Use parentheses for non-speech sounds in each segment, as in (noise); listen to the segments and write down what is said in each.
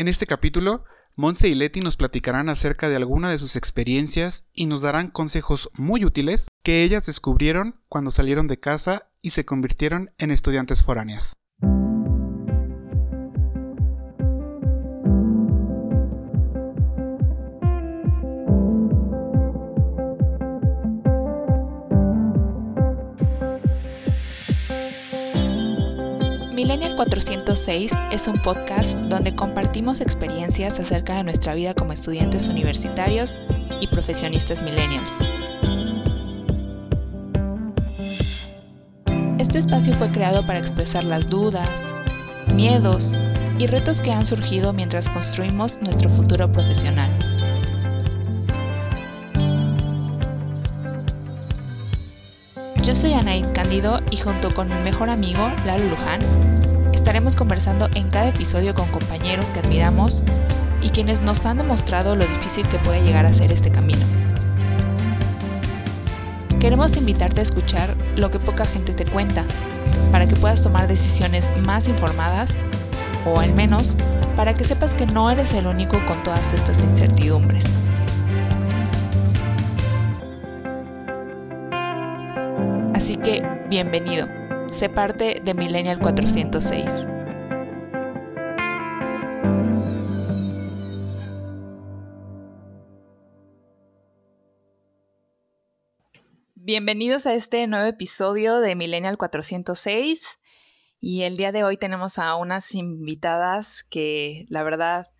En este capítulo, Monse y Leti nos platicarán acerca de alguna de sus experiencias y nos darán consejos muy útiles que ellas descubrieron cuando salieron de casa y se convirtieron en estudiantes foráneas. 406 es un podcast donde compartimos experiencias acerca de nuestra vida como estudiantes universitarios y profesionistas millennials. Este espacio fue creado para expresar las dudas, miedos y retos que han surgido mientras construimos nuestro futuro profesional. Yo soy Anaid Cándido y junto con mi mejor amigo, Lalo Luján, estaremos conversando en cada episodio con compañeros que admiramos y quienes nos han demostrado lo difícil que puede llegar a ser este camino. Queremos invitarte a escuchar lo que poca gente te cuenta, para que puedas tomar decisiones más informadas, o al menos para que sepas que no eres el único con todas estas incertidumbres. Así que, bienvenido. Sé parte de Millennial 406. Bienvenidos a este nuevo episodio de Millennial 406 y el día de hoy tenemos a unas invitadas que la verdad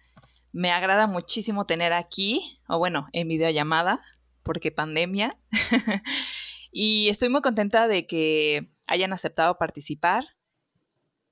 me agrada muchísimo tener aquí, o bueno, en videollamada, porque pandemia. (laughs) Y estoy muy contenta de que hayan aceptado participar.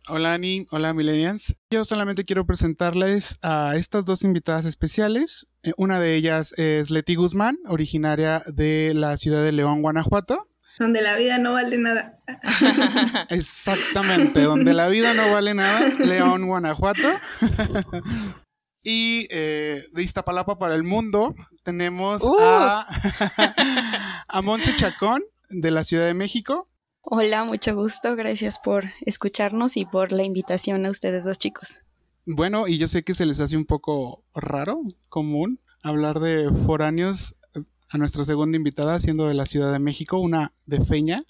Hola Ani, hola Millennials. Yo solamente quiero presentarles a estas dos invitadas especiales. Eh, una de ellas es Leti Guzmán, originaria de la ciudad de León, Guanajuato. Donde la vida no vale nada. (laughs) Exactamente, donde la vida no vale nada, León, Guanajuato. (laughs) Y eh, de Iztapalapa para el mundo tenemos uh. a, (laughs) a Monte Chacón de la Ciudad de México. Hola, mucho gusto. Gracias por escucharnos y por la invitación a ustedes dos chicos. Bueno, y yo sé que se les hace un poco raro, común, hablar de foráneos eh, a nuestra segunda invitada, siendo de la Ciudad de México, una de Feña.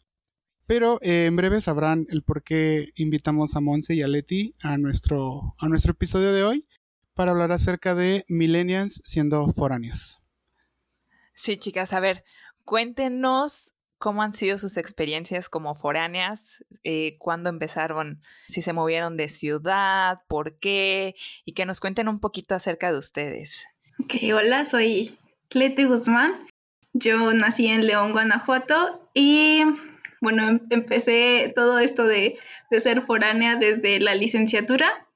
Pero eh, en breve sabrán el por qué invitamos a Monse y a Leti a nuestro, a nuestro episodio de hoy para hablar acerca de millennials siendo foráneos. Sí, chicas, a ver, cuéntenos cómo han sido sus experiencias como foráneas, eh, cuándo empezaron, si se movieron de ciudad, por qué, y que nos cuenten un poquito acerca de ustedes. Ok, hola, soy Leti Guzmán. Yo nací en León, Guanajuato y bueno, em, empecé todo esto de, de ser foránea desde la licenciatura.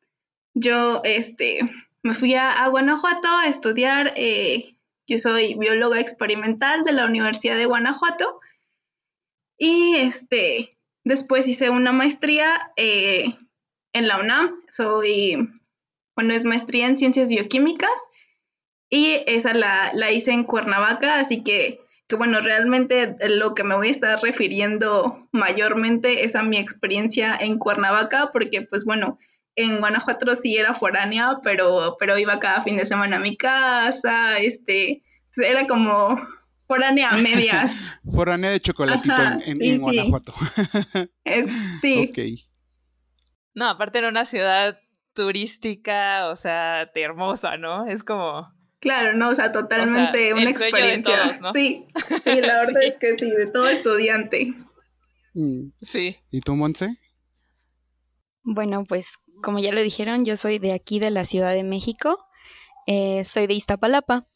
Yo, este, me fui a, Guanajuato a estudiar, eh, yo soy bióloga experimental de la Universidad de Guanajuato. Y este, después hice una maestría eh, en la UNAM, soy, bueno, es maestría en ciencias bioquímicas. Y esa la, la hice en Cuernavaca, así que, que bueno, realmente lo que me voy a estar refiriendo mayormente es a mi experiencia en Cuernavaca, porque pues bueno, en Guanajuato sí era foránea, pero, pero iba cada fin de semana a mi casa, este, era como foránea a medias. (laughs) foránea de chocolatito en, Guanajuato. (laughs) sí. Ok. No, aparte era una ciudad turística, o sea, hermosa, ¿no? Es como... Claro, no, o sea, totalmente una experiencia. Sí, sí, la (laughs) verdad es que sí, de todo estudiante. Mm. Sí. ¿Y tú, Monse? Bueno, pues como ya lo dijeron, yo soy de aquí, de la Ciudad de México. Eh, soy de Iztapalapa.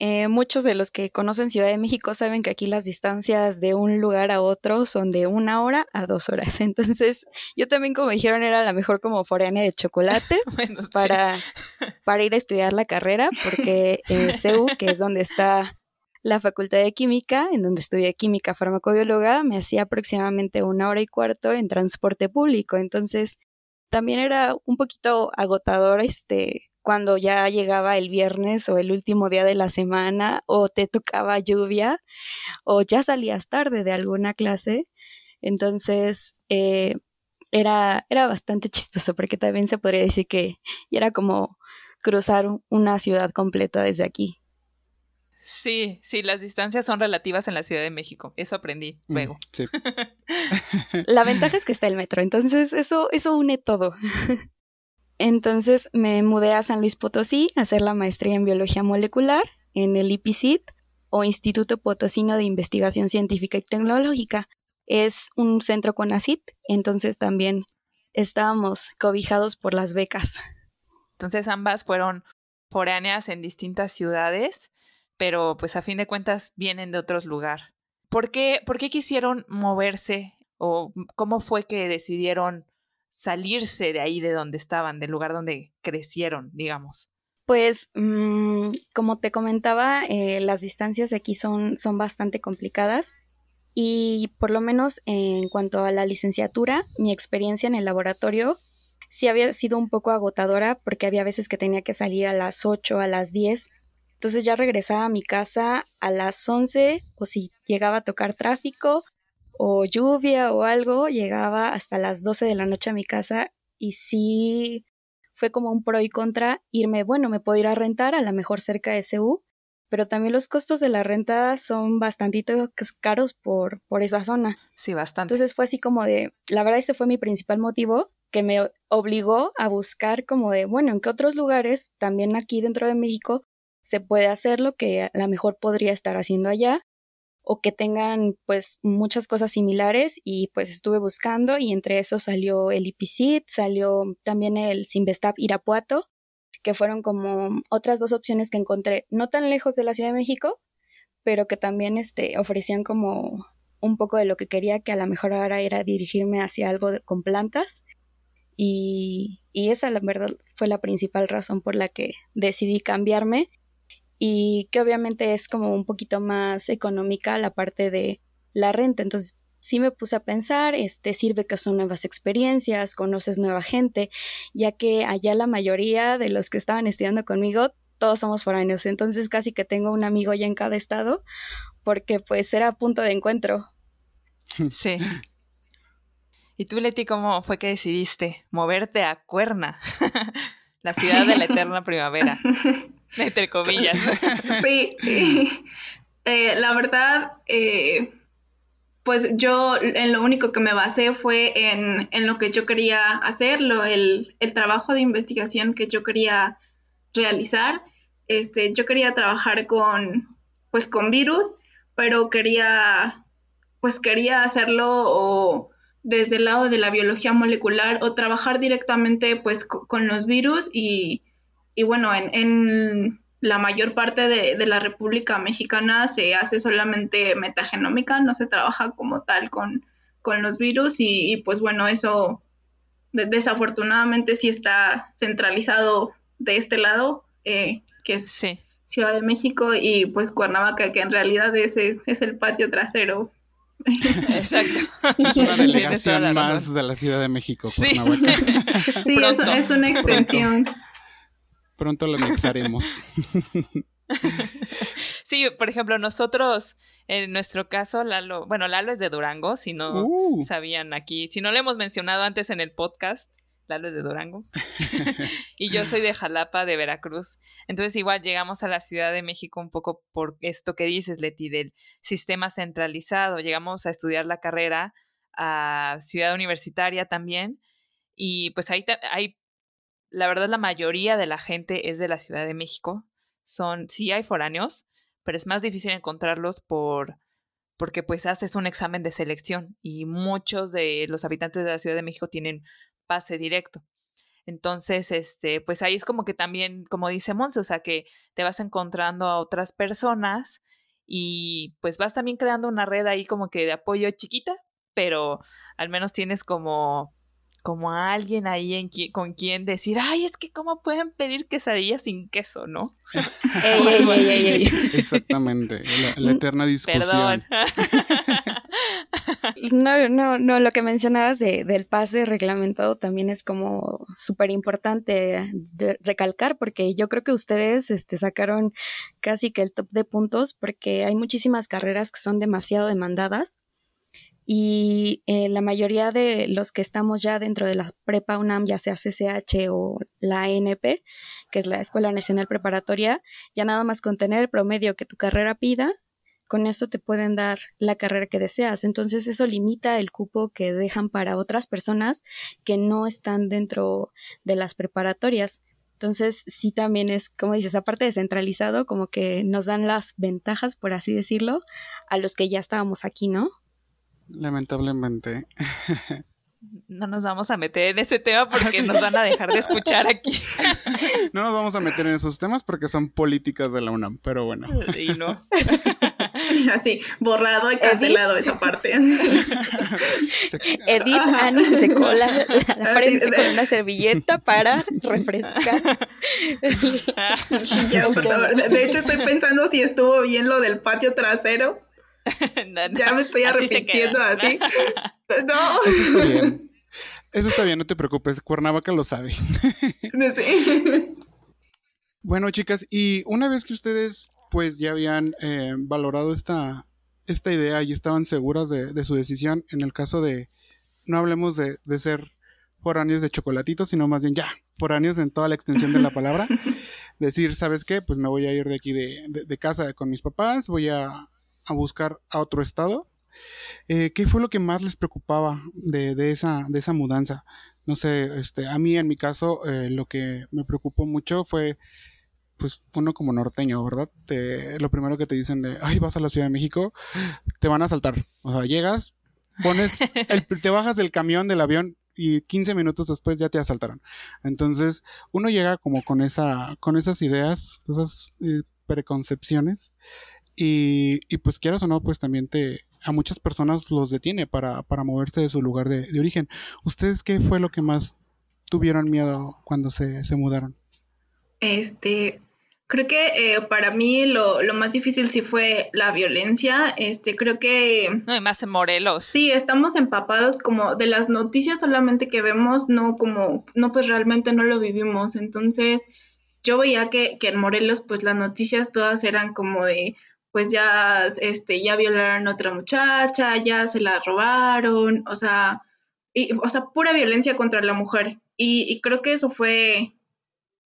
Eh, muchos de los que conocen Ciudad de México saben que aquí las distancias de un lugar a otro son de una hora a dos horas. (laughs) Entonces, yo también, como dijeron, era la mejor como foránea de chocolate (laughs) para, para ir a estudiar la carrera, porque eh, CEU, que es donde está la Facultad de Química, en donde estudié química farmacobióloga, me hacía aproximadamente una hora y cuarto en transporte público. Entonces, también era un poquito agotador este cuando ya llegaba el viernes o el último día de la semana o te tocaba lluvia o ya salías tarde de alguna clase. Entonces eh, era, era bastante chistoso porque también se podría decir que era como, cruzar una ciudad completa desde aquí. Sí, sí, las distancias son relativas en la Ciudad de México. Eso aprendí mm, luego. sí. (laughs) la ventaja es que está el metro, entonces eso, eso une todo. entonces me mudé a San Luis Potosí a hacer la maestría en biología molecular en el IPCIT o Instituto Potosino de Investigación Científica y Tecnológica. Es un centro con ACIT, entonces también estábamos cobijados por las becas. Entonces ambas fueron foráneas en distintas ciudades pero pues a fin de cuentas vienen de otro lugar. ¿Por qué, ¿Por qué quisieron moverse o cómo fue que decidieron salirse de ahí de donde estaban, del lugar donde crecieron, digamos? Pues, mm, como te comentaba, eh, las distancias de aquí son, son bastante complicadas y por lo menos en cuanto a la licenciatura, mi experiencia en el laboratorio sí había sido un poco agotadora porque había veces que tenía que salir a las 8, a las 10 entonces ya regresaba a mi casa a las 11 o si llegaba a tocar tráfico o lluvia o algo, llegaba hasta las 12 de la noche a mi casa y sí fue como un pro y contra irme, bueno, me puedo ir a rentar a la mejor cerca de SU, pero también los costos de la renta son bastante caros por, por esa zona. Sí, bastante. Entonces fue así como de, la verdad ese fue mi principal motivo que me obligó a buscar como de, bueno, en qué otros lugares, también aquí dentro de México, se puede hacer lo que a lo mejor podría estar haciendo allá o que tengan pues muchas cosas similares y pues estuve buscando y entre eso salió el IPCIT, salió también el Simvestab Irapuato, que fueron como otras dos opciones que encontré no tan lejos de la Ciudad de México, pero que también este, ofrecían como un poco de lo que quería, que a lo mejor ahora era dirigirme hacia algo con plantas. Y, y esa, la verdad, fue la principal razón por la que decidí cambiarme y que obviamente es como un poquito más económica la parte de la renta. Entonces sí me puse a pensar, este sirve que son nuevas experiencias, conoces nueva gente, ya que allá la mayoría de los que estaban estudiando conmigo, todos somos foráneos, entonces casi que tengo un amigo ya en cada estado, porque pues era punto de encuentro. (laughs) Sí. ¿Y tú, Leti, cómo fue que decidiste moverte a Cuerna, (laughs) la ciudad de la eterna primavera? (laughs) (laughs) Entre comillas. (laughs) Sí, (laughs) eh, la verdad, eh, pues yo en lo único que me basé fue en, en lo que yo quería hacer, el, el, trabajo de investigación que yo quería realizar. Este, yo quería trabajar con, pues, con virus, pero quería, pues quería hacerlo desde el lado de la biología molecular o trabajar directamente pues con los virus y y bueno, en, la mayor parte de, la República Mexicana se hace solamente metagenómica, no se trabaja como tal con, con los virus y, pues bueno, eso desafortunadamente sí está centralizado de este lado, eh, que es Ciudad de México y pues Cuernavaca, que en realidad es, es el patio trasero (laughs) Exacto. Es una delegación más de la Ciudad de México, Cuernavaca. Sí, (laughs) es, una extensión. Pronto lo anexaremos. (laughs) sí, por ejemplo, nosotros, en nuestro caso, Lalo, bueno, Lalo es de Durango, si no uh. sabían aquí, si no lo hemos mencionado antes en el podcast, Lalo es de Durango. (laughs) y yo soy de Jalapa, de Veracruz. Entonces, igual llegamos a la Ciudad de México un poco por esto que dices, Leti, del sistema centralizado. Llegamos a estudiar la carrera a Ciudad Universitaria también. Y pues ahí hay la verdad la mayoría de la gente es de la Ciudad de México. Son, sí hay foráneos, pero es más difícil encontrarlos por porque pues haces un examen de selección y muchos de los habitantes de la Ciudad de México tienen pase directo. Entonces, este, pues ahí es como que también, como dice Monse, o sea, que te vas encontrando a otras personas y pues vas también creando una red ahí como que de apoyo chiquita, pero al menos tienes como como a alguien ahí en con quien decir, ay, es que cómo pueden pedir quesadillas sin queso, ¿no? (laughs) (laughs) Exactamente, la, eterna discusión. Perdón. (laughs) No, no, no, lo que mencionabas de, del pase reglamentado también es como súper importante recalcar porque yo creo que ustedes este, sacaron casi que el top de puntos porque hay muchísimas carreras que son demasiado demandadas y eh, la mayoría de los que estamos ya dentro de la prepa UNAM, ya sea CCH o la ANP, que es la Escuela Nacional Preparatoria, ya nada más con tener el promedio que tu carrera pida, con eso te pueden dar la carrera que deseas. Entonces eso limita el cupo que dejan para otras personas que no están dentro de las preparatorias. Entonces sí también es, como dices, aparte de centralizado, como que nos dan las ventajas, por así decirlo, a los que ya estábamos aquí, ¿no? Lamentablemente. No nos vamos a meter en ese tema porque nos van a dejar de escuchar aquí. (laughs) No nos vamos a meter en esos temas porque son políticas de la UNAM, pero bueno. Y no. (laughs) Así, borrado y cancelado esa parte. (laughs) Edith Annie se secó la, frente con una servilleta para refrescar. De hecho, estoy pensando si estuvo bien lo del patio trasero (laughs) ya me estoy arrepintiendo así. (laughs) no. Eso está bien. Eso está bien, no te preocupes. Cuernavaca lo sabe. (laughs) bueno, chicas, y una vez que ustedes pues ya habían eh, valorado esta, esta idea y estaban seguras de, su decisión, en el caso de, no hablemos de, de ser foráneos de chocolatitos, sino más bien ya, foráneos en toda la extensión de la palabra. Decir, ¿sabes qué? Pues me voy a ir de aquí de, de casa con mis papás, voy a a buscar a otro estado. Eh, ¿Qué fue lo que más les preocupaba de, de, esa, de esa mudanza? No sé, este, a mí en mi caso eh, lo que me preocupó mucho fue, pues uno como norteño, ¿verdad? lo primero que te dicen de, ay, vas a la Ciudad de México, te van a saltar. O sea, llegas, pones, el, (laughs) te bajas del camión, del avión y 15 minutos después ya te asaltaron. Entonces, uno llega como con esa, con esas ideas, esas eh, preconcepciones y, y, pues quieras o no, pues también te a muchas personas los detiene para, para moverse de su lugar de, origen. ¿Ustedes qué fue lo que más tuvieron miedo cuando se, se mudaron? Este, creo que eh, para mí lo, lo, más difícil sí fue la violencia. Este, creo que... No, y más en Morelos. Sí, estamos empapados como de las noticias solamente que vemos, no como, no pues realmente no lo vivimos. Entonces, yo veía que, que en Morelos pues las noticias todas eran como de pues ya, este, ya violaron a otra muchacha, ya se la robaron, o sea, y, o sea, pura violencia contra la mujer. Y, creo que eso fue,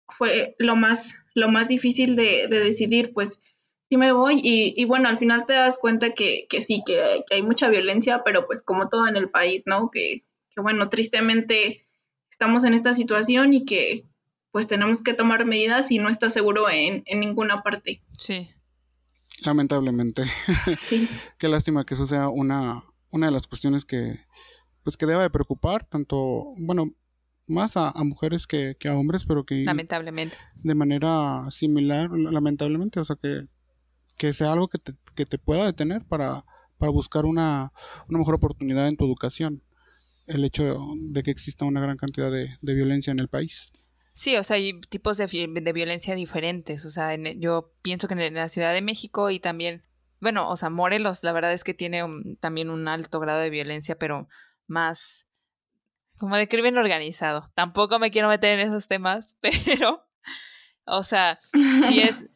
fue lo más, lo más difícil de, decidir, pues sí me voy y, y, bueno, al final te das cuenta que, que sí, que, hay mucha violencia, pero pues como todo en el país, ¿no? Que, que bueno, tristemente estamos en esta situación y que pues tenemos que tomar medidas y no está seguro en, en ninguna parte. Sí. Lamentablemente. Sí. (laughs) Qué lástima que eso sea una, una de las cuestiones que, pues que deba de preocupar tanto, bueno, más a, mujeres que, a hombres, pero que... Lamentablemente. De manera similar, lamentablemente, o sea, que, que sea algo que te, que te pueda detener para, para buscar una, una mejor oportunidad en tu educación. El hecho de, que exista una gran cantidad de, de violencia en el país. Sí, o sea, hay tipos de, de violencia diferentes. O sea, yo pienso que en la Ciudad de México y también, bueno, o sea, Morelos, la verdad es que tiene también un alto grado de violencia, pero más como de crimen organizado. Tampoco me quiero meter en esos temas, (laughs) pero, o sea, sí es,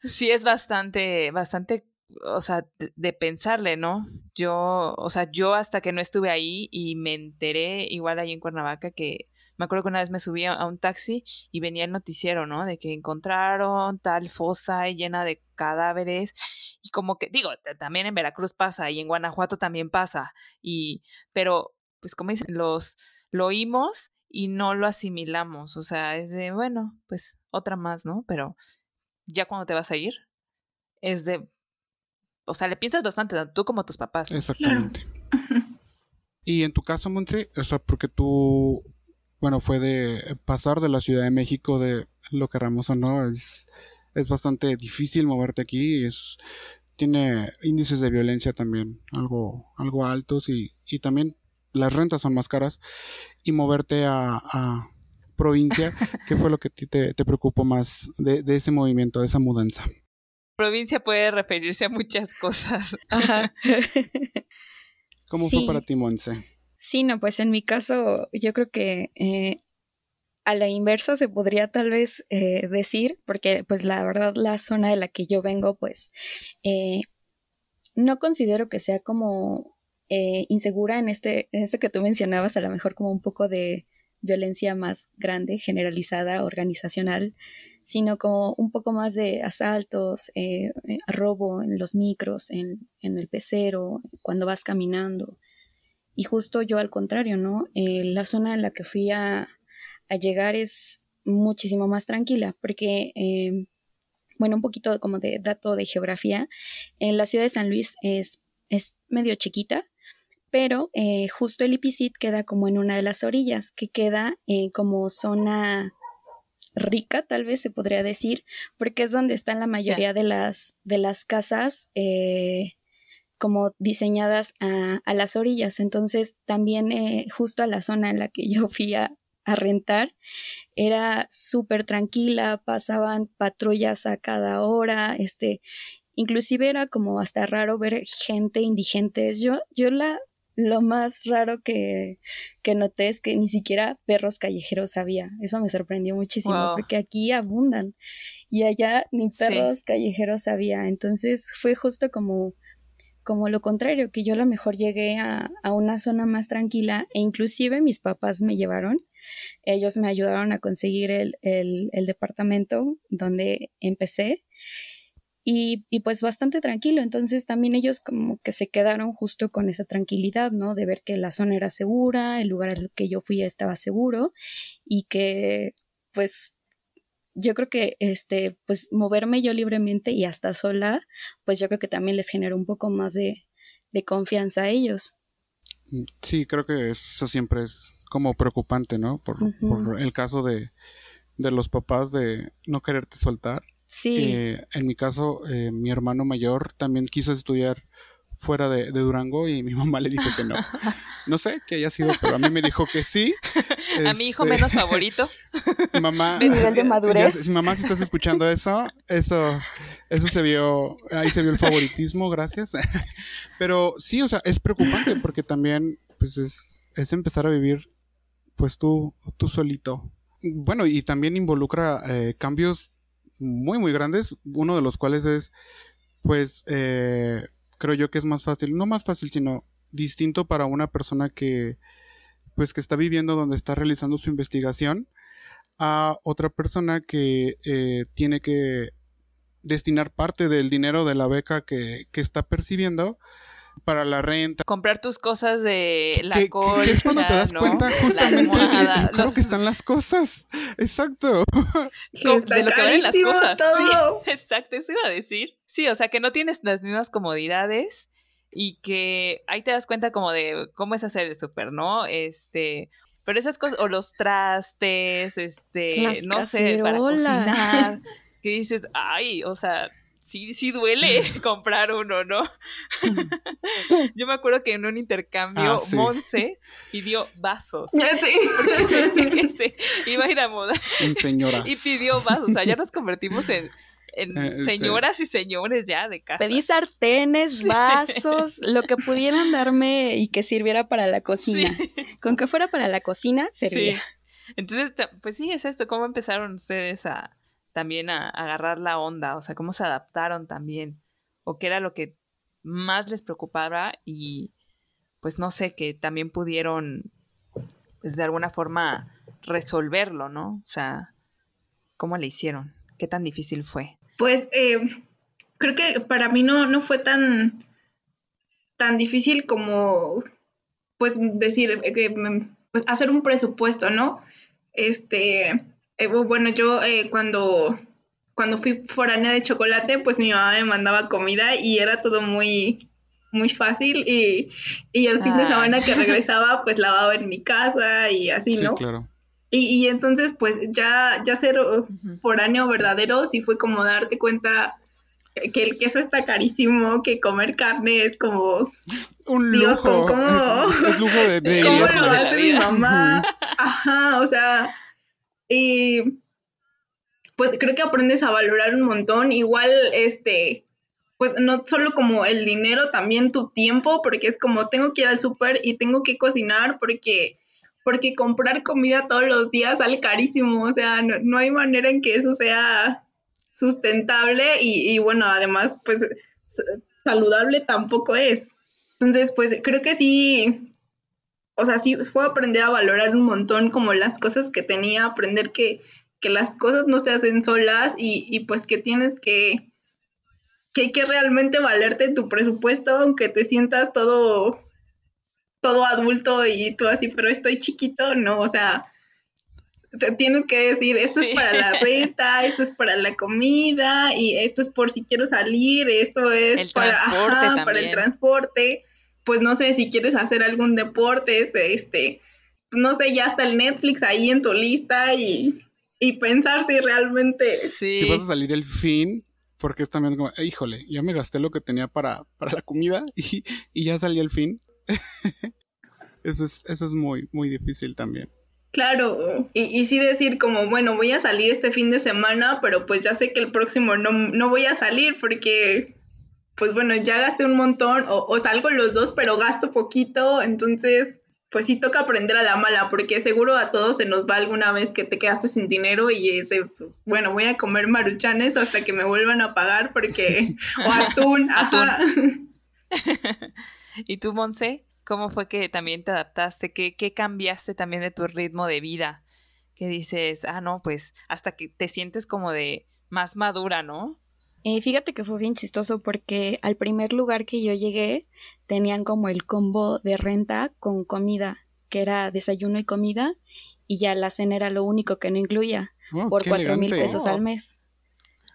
(laughs) sí es bastante, bastante, o sea, de, de pensarle, ¿no? Yo, o sea, yo hasta que no estuve ahí y me enteré, igual ahí en Cuernavaca, que me acuerdo que una vez me subí a un taxi y venía el noticiero, ¿no? De que encontraron tal fosa llena de cadáveres y como que, digo, también en Veracruz pasa y en Guanajuato también pasa, y, pero, pues como dicen, los, lo oímos y no lo asimilamos, o sea, es de, bueno, pues otra más, ¿no? Pero ya cuando te vas a ir, es de, o sea, le piensas bastante, tú como tus papás. Exactamente. Y en tu caso, Monse, o sea, porque tú bueno, fue de pasar de la Ciudad de México, de lo que o no, es, es bastante difícil moverte aquí, es, tiene índices de violencia también algo, algo altos y, y también las rentas son más caras y moverte a, a provincia, (laughs) ¿qué fue lo que te, te preocupó más de, de, ese movimiento, de esa mudanza? Provincia puede referirse a muchas cosas. (laughs) ¿Cómo fue para ti, Monse? Sí, no, pues en mi caso yo creo que eh, a la inversa se podría tal vez eh, decir, porque pues la verdad la zona de la que yo vengo pues eh, no considero que sea como eh, insegura en este, en esto que tú mencionabas, a lo mejor como un poco de violencia más grande, generalizada, organizacional, sino como un poco más de asaltos, eh, robo en los micros, en, en, el pecero, cuando vas caminando. Y justo yo al contrario, ¿no? la zona en la que fui a, a llegar es muchísimo más tranquila, porque bueno, un poquito como de dato de geografía, en la ciudad de San Luis es, es medio chiquita, pero eh, justo el Ipicit queda como en una de las orillas, que queda eh, como zona rica, tal vez se podría decir, porque es donde están la mayoría de, las, de las casas eh, como diseñadas a, a, las orillas. Entonces, también justo a la zona en la que (laughs) yo fui a, a rentar, era súper tranquila, pasaban patrullas a cada hora, este, inclusive era como hasta raro ver gente indigente. Yo, yo la, lo más raro que, que noté es que ni siquiera perros callejeros había. Eso me sorprendió muchísimo, porque aquí abundan y allá ni perros callejeros había. Entonces fue justo como como lo contrario, que yo a lo mejor llegué a, a, una zona más tranquila e inclusive mis papás me llevaron ellos me ayudaron a conseguir el, el, departamento donde empecé y, y, pues bastante tranquilo. Entonces también ellos como que se quedaron justo con esa tranquilidad, ¿no? De ver que la zona era segura, el lugar al que yo fui estaba seguro y que pues yo creo que este pues moverme yo libremente y hasta sola, pues yo creo que también les generó un poco más de, de confianza a ellos. Sí, creo que eso siempre es como preocupante, ¿no? Por, el caso de, de, los papás de no quererte soltar. Sí. Eh, en mi caso, eh, mi hermano mayor también quiso estudiar fuera de, Durango y mi (laughs) mamá le dijo que no. No sé qué haya sido, pero a mí me dijo que sí. (laughs) a mi hijo menos favorito. (laughs) Mamá. De nivel de madurez. mamá, si estás escuchando eso, eso, eso se vio, ahí se vio el favoritismo, gracias. Pero sí, o sea, es preocupante porque también, pues es, es empezar a vivir pues tú, tú solito. Bueno, y también involucra eh, cambios muy, muy grandes, uno de los cuales es, pues, eh, creo yo que es más fácil, no más fácil, sino distinto para una persona que, pues, que está viviendo donde está realizando su investigación a otra persona que eh, tiene que destinar parte del dinero de la beca que, que está percibiendo para la renta. Comprar tus cosas de la colcha, es cuando te das cuenta justamente lo que están las cosas. Exacto. (laughs) de lo que valen las cosas. Sí, (laughs) exacto, eso iba a decir. Sí, o sea, que no tienes las mismas comodidades y que ahí te das cuenta como de cómo es hacer el súper, ¿no? Este, pero esas cosas, o los trastes, este, no sé, para cocinar, (laughs) que dices, ay, o sea, sí, sí duele (laughs) comprar uno, ¿no? (laughs) Yo me acuerdo que en un intercambio, ah, Monse pidió vasos. Porque se iba a ir a moda. señoras. Y pidió vasos. O sea, ya nos convertimos en, eh, señoras y señores ya de casa. Pedí sartenes, vasos, lo que pudieran darme y que sirviera para la cocina. Con que fuera para la cocina, servía. Entonces, pues sí, es esto. ¿Cómo empezaron ustedes a, también a, agarrar la onda, o sea, cómo se adaptaron también, o qué era lo que más les preocupaba y pues no sé, que también pudieron pues de alguna forma resolverlo, ¿no? O sea, ¿cómo le hicieron? ¿Qué tan difícil fue? Pues eh, creo que para mí no, no fue tan, tan difícil como pues decir, eh, pues hacer un presupuesto, ¿no? Este, eh, bueno, yo eh, cuando, cuando fui foránea de chocolate, pues mi mamá me mandaba comida y era todo muy, muy fácil y, y el fin de semana que (laughs) regresaba, pues lavaba en mi casa y así, ¿no? Claro. Y, y entonces, pues ya, ya ser uh, foráneo verdadero sí fue como darte cuenta que el queso está carísimo, que comer carne es como un lujo. es, lujo de, de ¿Cómo lo hace mi mamá? (laughs) Ajá, o sea, y pues creo que aprendes a valorar un montón. Igual, este, pues no solo como el dinero, también tu tiempo, porque es como tengo que ir al súper y tengo que cocinar porque, porque comprar comida todos los días sale carísimo. O sea, no, hay manera en que eso sea sustentable y, y bueno, además, pues saludable tampoco es. Entonces, pues creo que sí, o sea, sí fue aprender a valorar un montón como las cosas que tenía, aprender que, que las cosas no se hacen solas y, y pues que tienes que, que hay que realmente valerte tu presupuesto, aunque te sientas todo, todo adulto y tú así, pero estoy chiquito, no, o sea, te tienes que decir, esto es para la renta, esto es para la comida, y esto es por si quiero salir, esto es para, para el transporte pues no sé si quieres hacer algún deporte, este, no sé, ya está el Netflix ahí en tu lista y, pensar si realmente... Sí. Si vas a salir el fin, porque es también como, híjole, ya me gasté lo que tenía para, para la comida (laughs) y, y ya salí el fin. (laughs) eso es, eso es muy, muy difícil también. Claro, y, y, sí decir como, bueno, voy a salir este fin de semana, pero pues ya sé que el próximo no, no voy a salir porque pues bueno, ya gasté un montón o, salgo los dos, pero gasto poquito, entonces pues sí toca aprender a la mala, porque seguro a todos se nos va alguna vez que te quedaste sin dinero y ese, pues bueno, voy a comer maruchanes hasta que me vuelvan a pagar porque, o atún, (laughs) atún. (laughs) ¿Y tú, Monse? ¿Cómo fue que también te adaptaste? ¿Qué, ¿Qué cambiaste también de tu ritmo de vida? Que dices, ah, no, pues hasta que te sientes como de más madura, ¿no? Eh, fíjate que fue bien chistoso porque al primer lugar que yo llegué tenían como el combo de renta con comida, que era desayuno y comida, y ya la cena era lo único que no incluía, oh, por cuatro mil pesos al mes.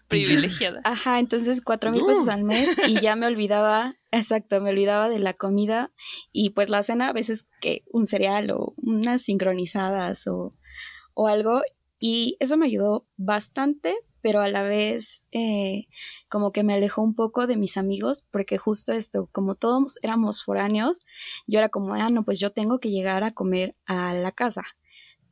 Privilegiada. (laughs) Ajá, entonces cuatro mil pesos al mes y ya me (laughs) olvidaba, exacto, me olvidaba de la comida y pues la cena a veces que un cereal o unas sincronizadas o, o algo y eso me ayudó bastante pero a la vez eh, como que me alejó un poco de mis amigos, porque justo esto, como todos éramos foráneos, yo era como, ah, no, pues yo tengo que llegar a comer a la casa.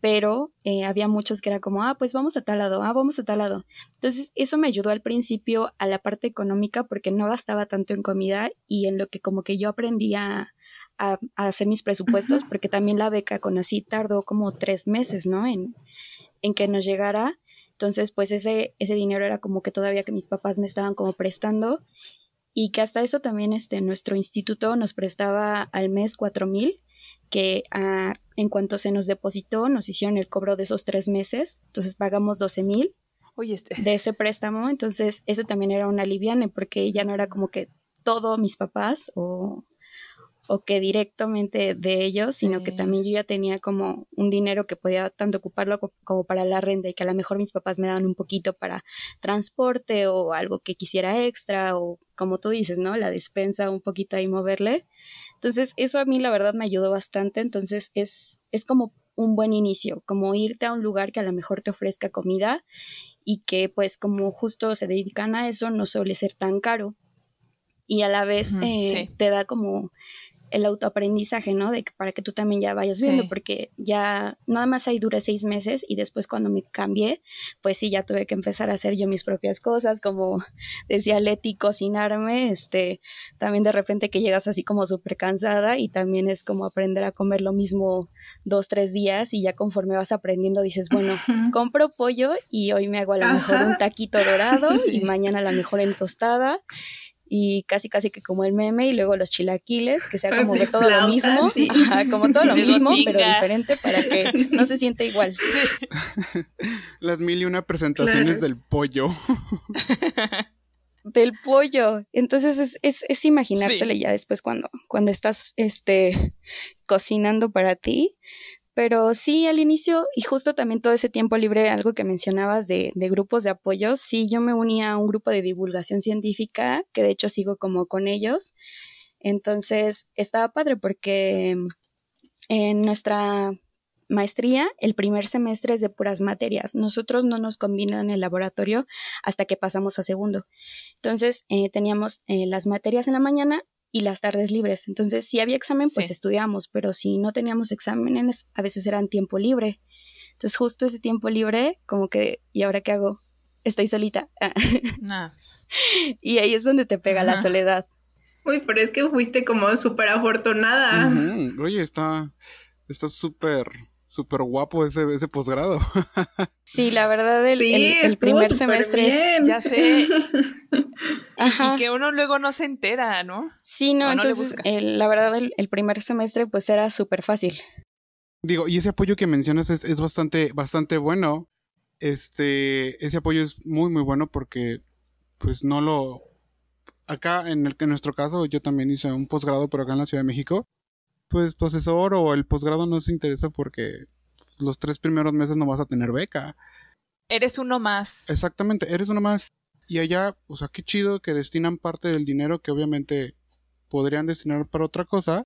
Pero eh, había muchos que era como, ah, pues vamos a tal lado, ah, vamos a tal lado. Entonces, eso me ayudó al principio a la parte económica porque no gastaba tanto en comida y en lo que como que yo aprendía a, hacer mis presupuestos, porque también la beca con así tardó como tres meses, ¿no? En, en que nos llegara entonces, pues ese, ese dinero era como que todavía que mis papás me estaban como prestando y que hasta eso también este, nuestro instituto nos prestaba al mes cuatro mil que ah, en cuanto se nos depositó nos hicieron el cobro de esos tres meses, entonces pagamos doce mil este de ese préstamo, entonces eso también era un aliviane porque ya no era como que todo mis papás o o que directamente de ellos, sino que también yo ya tenía como un dinero que podía tanto ocuparlo como para la renta y que a lo mejor mis papás me daban un poquito para transporte o algo que quisiera extra o como tú dices, ¿no? La despensa un poquito ahí moverle. Entonces, eso a mí la verdad me ayudó bastante, entonces es, es como un buen inicio, como irte a un lugar que a lo mejor te ofrezca comida y que pues como justo se dedican a eso no suele ser tan caro y a la vez eh, te da como el autoaprendizaje, ¿no? De que para que tú también ya vayas viendo, porque ya nada más ahí dura seis meses y después cuando me cambié, pues sí, ya tuve que empezar a hacer yo mis propias cosas, como (laughs) decía Leti, cocinarme, este, también de repente que llegas así como súper cansada y también es como aprender a comer lo mismo dos, tres días y ya conforme vas aprendiendo dices, bueno, compro pollo y hoy me hago a lo mejor un taquito dorado (laughs) y mañana a lo mejor en tostada y casi casi que como el meme y luego los chilaquiles, que sea como de todo lo mismo, como todo lo (laughs) mismo, pero diferente para que no se sienta igual. (laughs) Las mil y una presentaciones del pollo. (laughs) del pollo. Entonces es, es, es imaginártele ya después cuando, cuando estás este, cocinando para ti, pero sí, al inicio, y justo también todo ese tiempo libre, algo que mencionabas de, grupos de apoyo, sí, yo me unía a un grupo de divulgación científica, que de hecho sigo como con ellos. Entonces, estaba padre porque en nuestra maestría, el primer semestre es de puras materias. Nosotros no nos combinan el laboratorio hasta que pasamos a segundo. Entonces, eh, teníamos eh, las materias en la mañana y las tardes libres. Entonces, si había examen, pues estudiamos, pero si no teníamos exámenes, a veces eran tiempo libre. Entonces, justo ese tiempo libre, como que, ¿y ahora qué hago? Estoy solita. (laughs) Ah. Y ahí es donde te pega la soledad. Uy, pero es que fuiste como súper afortunada. Oye, está súper súper guapo ese, ese posgrado. (laughs) sí, la verdad, el, el, primer semestre es, ya sé. (laughs) y, que uno luego no se entera, ¿no? Sí, no, entonces la verdad el, primer semestre pues era súper fácil. Digo, y ese apoyo que mencionas es, es, bastante, bastante bueno. Este, ese apoyo es muy, muy bueno porque pues no lo... Acá, en, el, en nuestro caso, yo también hice un posgrado, pero acá en la Ciudad de México, pues profesor o el posgrado no se interesa porque los tres primeros meses no vas a tener beca. Eres uno más. Exactamente, eres uno más. Y allá, o sea, qué chido que destinan parte del dinero que obviamente podrían destinar para otra cosa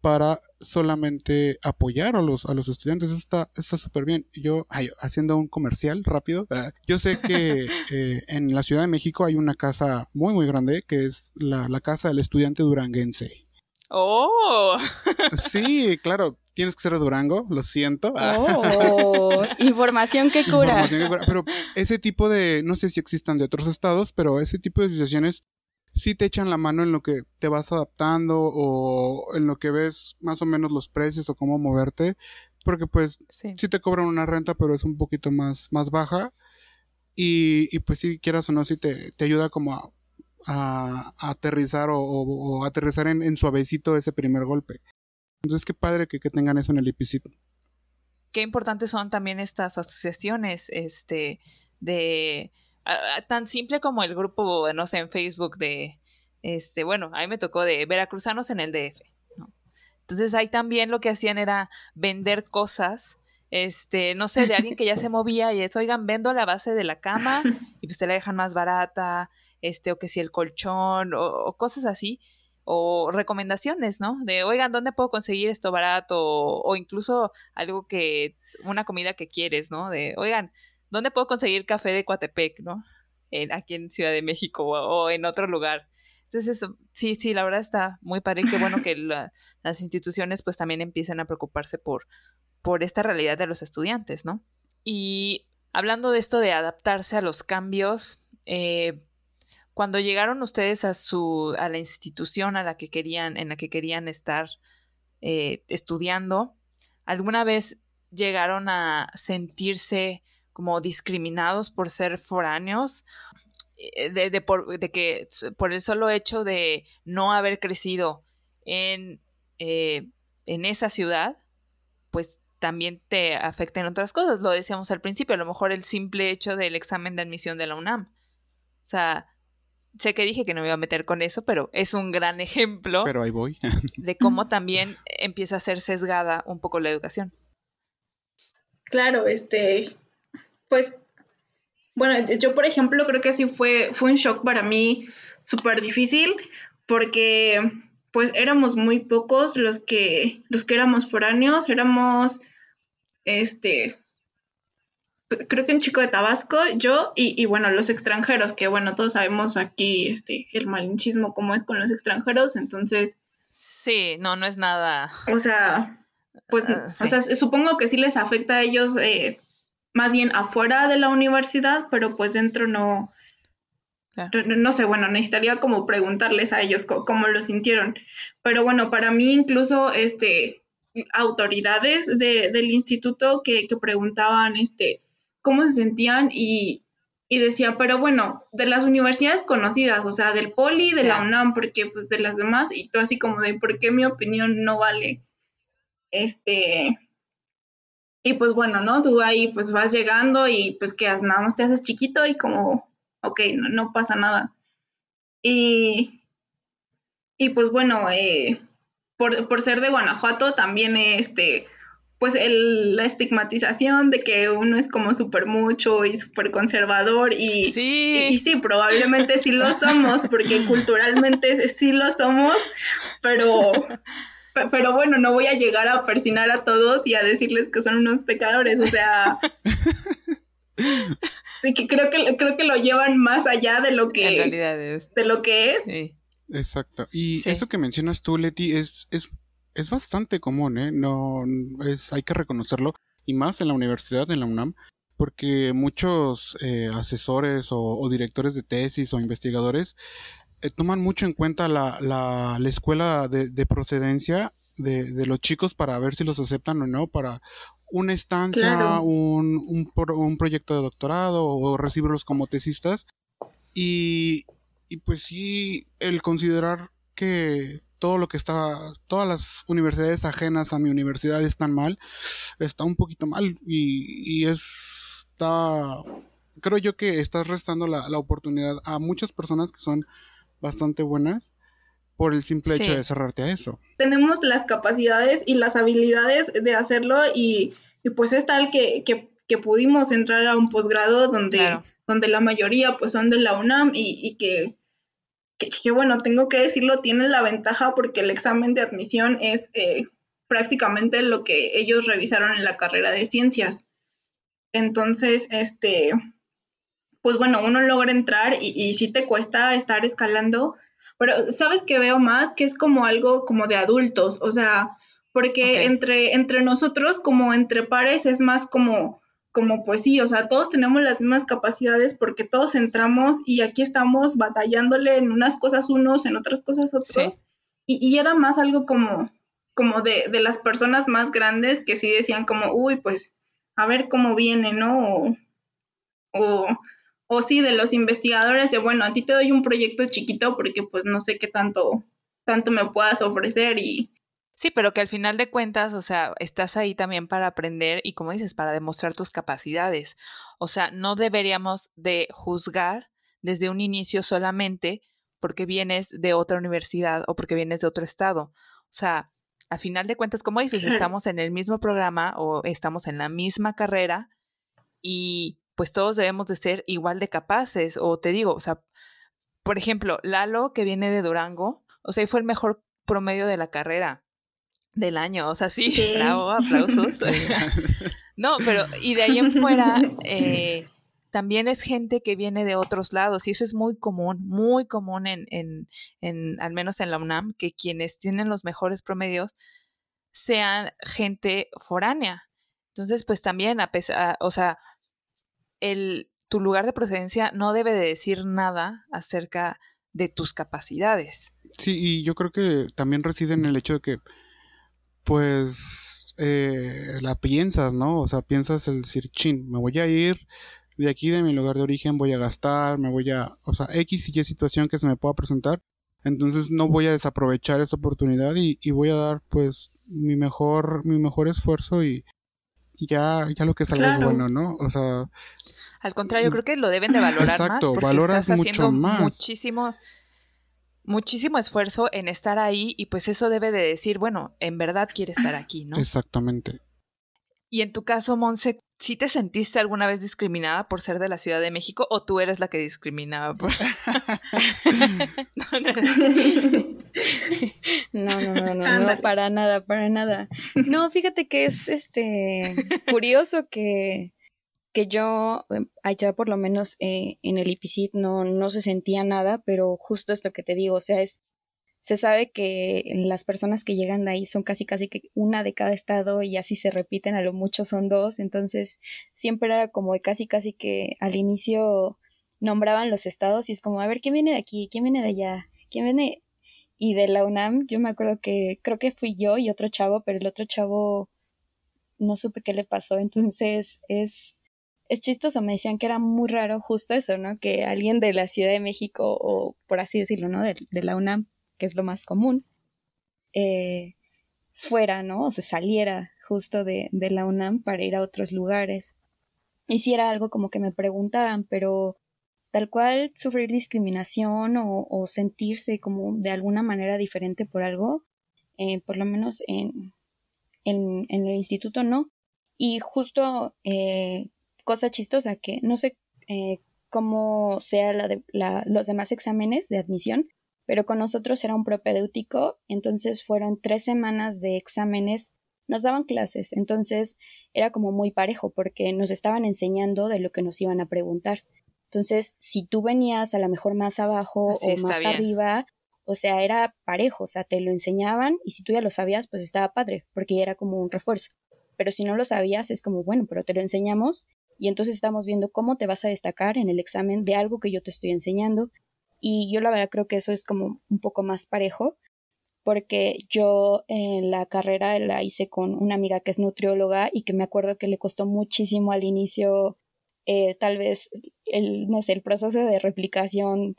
para solamente apoyar a los, a los estudiantes. Eso está súper bien. Yo, haciendo un comercial rápido, yo sé que (laughs) eh, en la Ciudad de México hay una casa muy, muy grande que es la, la casa del estudiante duranguense. Oh. Sí, claro, tienes que ser de Durango, lo siento. Oh, (laughs) información que cura. Pero ese tipo de, no sé si existan de otros estados, pero ese tipo de asociaciones sí te echan la mano en lo que te vas adaptando o en lo que ves más o menos los precios o cómo moverte, porque pues sí, te cobran una renta, pero es un poquito más, más baja. Y, y pues si quieras o no, sí te, te ayuda como a a, aterrizar o, aterrizar en, suavecito ese primer golpe. Entonces, qué padre que, tengan eso en el epicito. Qué importantes son también estas asociaciones, este, de tan simple como el grupo, no sé, en Facebook de, este, bueno, ahí me tocó de veracruzanos en el DF. Entonces ahí también lo que hacían era vender cosas este, no sé, de alguien que ya se (laughs) movía y es, oigan, vendo la base de la cama y pues te la dejan más barata, este, o que si el colchón, o, cosas así, o recomendaciones, ¿no? De, oigan, ¿dónde puedo conseguir esto barato? O, incluso algo que, una comida que quieres, ¿no? De, oigan, ¿dónde puedo conseguir café de Coatepec, ¿no? En, aquí en Ciudad de México o, en otro lugar. Entonces, eso, sí, sí, la verdad está muy padre y qué bueno que las instituciones pues también empiecen a preocuparse por, por esta realidad de los estudiantes, ¿no? Y hablando de esto de adaptarse a los cambios, eh, cuando llegaron ustedes a su a la institución a la que querían en la que querían estar eh, estudiando alguna vez llegaron a sentirse como discriminados por ser foráneos eh, de, por, de que por el solo hecho de no haber crecido en, eh, en esa ciudad pues también te afecta en otras cosas. Lo decíamos al principio a lo mejor el simple hecho del examen de admisión de la UNAM. O sea sé que dije que no me iba a meter con eso, pero es un gran ejemplo. Pero ahí voy. (laughs) de cómo también empieza a ser sesgada un poco la educación. Claro, este, pues, bueno, yo por ejemplo creo que sí fue, fue un shock para mí súper difícil porque pues éramos muy pocos los que, los que éramos foráneos, éramos, este, pues, creo que un chico de Tabasco, yo y, bueno, los extranjeros, que bueno, todos sabemos aquí este, el malinchismo como es con los extranjeros, entonces... Sí, no, no es nada. O sea, pues, ah, o sea, supongo que sí les afecta a ellos eh, más bien afuera de la universidad, pero pues dentro no... No, sé, bueno, necesitaría como preguntarles a ellos cómo, lo sintieron. Pero bueno, para mí incluso, este, autoridades de, del instituto que, que preguntaban, este, cómo se sentían y, decía, pero bueno, de las universidades conocidas, o sea, del Poli, de la UNAM, porque pues de las demás, y tú así como de, ¿por qué mi opinión no vale? Este, y pues bueno, ¿no? Tú ahí pues vas llegando y pues que nada más te haces chiquito y como, ok, no, pasa nada. Y, y pues bueno, eh, por, por, ser de Guanajuato también este pues el, la estigmatización de que uno es como súper mucho y súper conservador y sí. Y, sí, probablemente sí lo somos porque culturalmente sí lo somos, pero, pero bueno, no voy a llegar a persinar a todos y a decirles que son unos pecadores, o sea... sí que creo que creo que lo llevan más allá de lo que de lo que es. Sí. Exacto. Y eso que mencionas tú, Leti, es, es es bastante común, ¿eh? No, es, hay que reconocerlo, y más en la universidad, en la UNAM, porque muchos eh, asesores o, directores de tesis o investigadores eh, toman mucho en cuenta la, la, la escuela de, procedencia de, de, los chicos para ver si los aceptan o no, para una estancia, un, un, un proyecto de doctorado o recibirlos como tesistas. Y, y pues sí, el considerar que todo lo que está, todas las universidades ajenas a mi universidad están mal, está un poquito mal y, y está, creo yo que estás restando la, la, oportunidad a muchas personas que son bastante buenas por el simple hecho de cerrarte a eso. Tenemos las capacidades y las habilidades de hacerlo y, y pues es tal que, que, que, pudimos entrar a un posgrado donde, donde la mayoría pues son de la UNAM y, y que que, bueno, tengo que decirlo, tiene la ventaja porque el examen de admisión es eh, prácticamente lo que ellos revisaron en la carrera de ciencias. Entonces, este, pues bueno, uno logra entrar y, y sí te cuesta estar escalando, pero sabes que veo más que es como algo como de adultos, o sea, porque entre, entre nosotros como entre pares es más como como pues sí, o sea, todos tenemos las mismas capacidades porque todos entramos y aquí estamos batallándole en unas cosas unos, en otras cosas otros. Y, y, era más algo como, como de, de, las personas más grandes que sí decían como, uy, pues a ver cómo viene, ¿no? O, o, sí, de los investigadores de, bueno, a ti te doy un proyecto chiquito porque pues no sé qué tanto, tanto me puedas ofrecer y, Sí, pero que al final de cuentas, o sea, estás ahí también para aprender y como dices, para demostrar tus capacidades. O sea, no deberíamos de juzgar desde un inicio solamente porque vienes de otra universidad o porque vienes de otro estado. O sea, a final de cuentas, como dices, (clears throat) estamos en el mismo programa o estamos en la misma carrera y pues todos debemos de ser igual de capaces. O te digo, o sea, por ejemplo, Lalo, que viene de Durango, o sea, fue el mejor promedio de la carrera del año, o sea, sí, bravo, aplausos. (laughs) no, pero y de ahí en fuera, eh, también es gente que viene de otros lados y eso es muy común, muy común en, en, en, al menos en la UNAM, que quienes tienen los mejores promedios sean gente foránea. Entonces, pues también, a pesar, o sea, el, tu lugar de procedencia no debe de decir nada acerca de tus capacidades. Sí, y yo creo que también reside en el hecho de que pues eh, la piensas, ¿no? O sea, piensas el decir, chin, me voy a ir de aquí, de mi lugar de origen, voy a gastar, me voy a, o sea, X y Y situación que se me pueda presentar. Entonces no voy a desaprovechar esa oportunidad y, y voy a dar pues mi mejor, mi mejor esfuerzo y, ya, ya lo que salga es bueno, ¿no? O sea. Al contrario, creo que lo deben de valorar exacto, más porque valoras estás haciendo mucho más. muchísimo muchísimo esfuerzo en estar ahí y pues eso debe de decir, bueno, en verdad quiere estar aquí, ¿no? Exactamente. Y en tu caso, Monse, ¿sí te sentiste alguna vez discriminada por ser de la Ciudad de México o tú eres la que discriminaba? Por... (laughs) no, no, no, no, no, para nada, para nada. No, fíjate que es este curioso que que yo em, allá por lo menos eh, en el IPCIT no, no se sentía nada, pero justo esto que te digo, o sea, es, se sabe que las personas que llegan de ahí son casi casi que una de cada estado y así se repiten, a lo mucho son dos, entonces siempre era como casi casi que al inicio nombraban los estados y es como, a ver, ¿quién viene de aquí? ¿quién viene de allá? ¿quién viene? Y de la UNAM, yo me acuerdo que creo que fui yo y otro chavo, pero el otro chavo no supe qué le pasó, entonces es es chistoso, me decían que era muy raro justo eso, ¿no? Que alguien de la Ciudad de México, o por así decirlo, ¿no? De, la UNAM, que es lo más común, eh, fuera, ¿no? O se saliera justo de, de, la UNAM para ir a otros lugares. Y si era algo como que me preguntaran, pero tal cual sufrir discriminación o, o sentirse como de alguna manera diferente por algo, eh, por lo menos en, en, en, el instituto no. Y justo eh, cosa chistosa que no sé eh, cómo sea la de la, los demás exámenes de admisión, pero con nosotros era un propedéutico, entonces fueron tres semanas de exámenes, nos daban clases, entonces era como muy parejo porque nos estaban enseñando de lo que nos iban a preguntar. Entonces, si tú venías a lo mejor más abajo o más arriba, o sea, era parejo, o sea, te lo enseñaban y si tú ya lo sabías, pues estaba padre, porque ya era como un refuerzo. Pero si no lo sabías, es como, bueno, pero te lo enseñamos y entonces estamos viendo cómo te vas a destacar en el examen de algo que yo te estoy enseñando. Y yo la verdad creo que eso es como un poco más parejo porque yo en la carrera la hice con una amiga que es nutrióloga y que me acuerdo que le costó muchísimo al inicio eh, tal vez el no sé el proceso de replicación.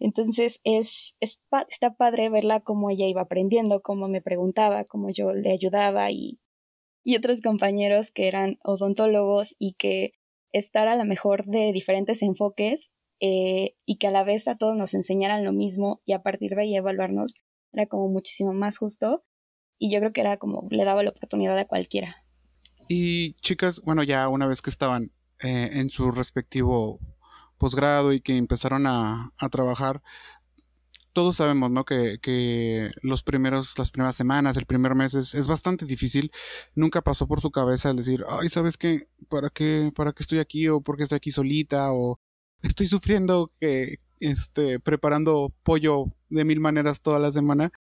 Entonces es, es está padre verla cómo ella iba aprendiendo, cómo me preguntaba, cómo yo le ayudaba y, y otros compañeros que eran odontólogos y que estar a lo mejor de diferentes enfoques eh, y que a la vez a todos nos enseñaran lo mismo y a partir de ahí evaluarnos era como muchísimo más justo y yo creo que era como le daba la oportunidad a cualquiera. Y chicas, bueno, ya una vez que estaban eh, en su respectivo posgrado y que empezaron a, a trabajar, todos sabemos, ¿no? Que, que, los primeros, las primeras semanas, el primer mes es, bastante difícil. Nunca pasó por su cabeza el decir, ay, ¿sabes qué? ¿Para qué, para qué estoy aquí? O ¿por qué estoy aquí solita? O estoy sufriendo que, este, preparando pollo de mil maneras toda la semana.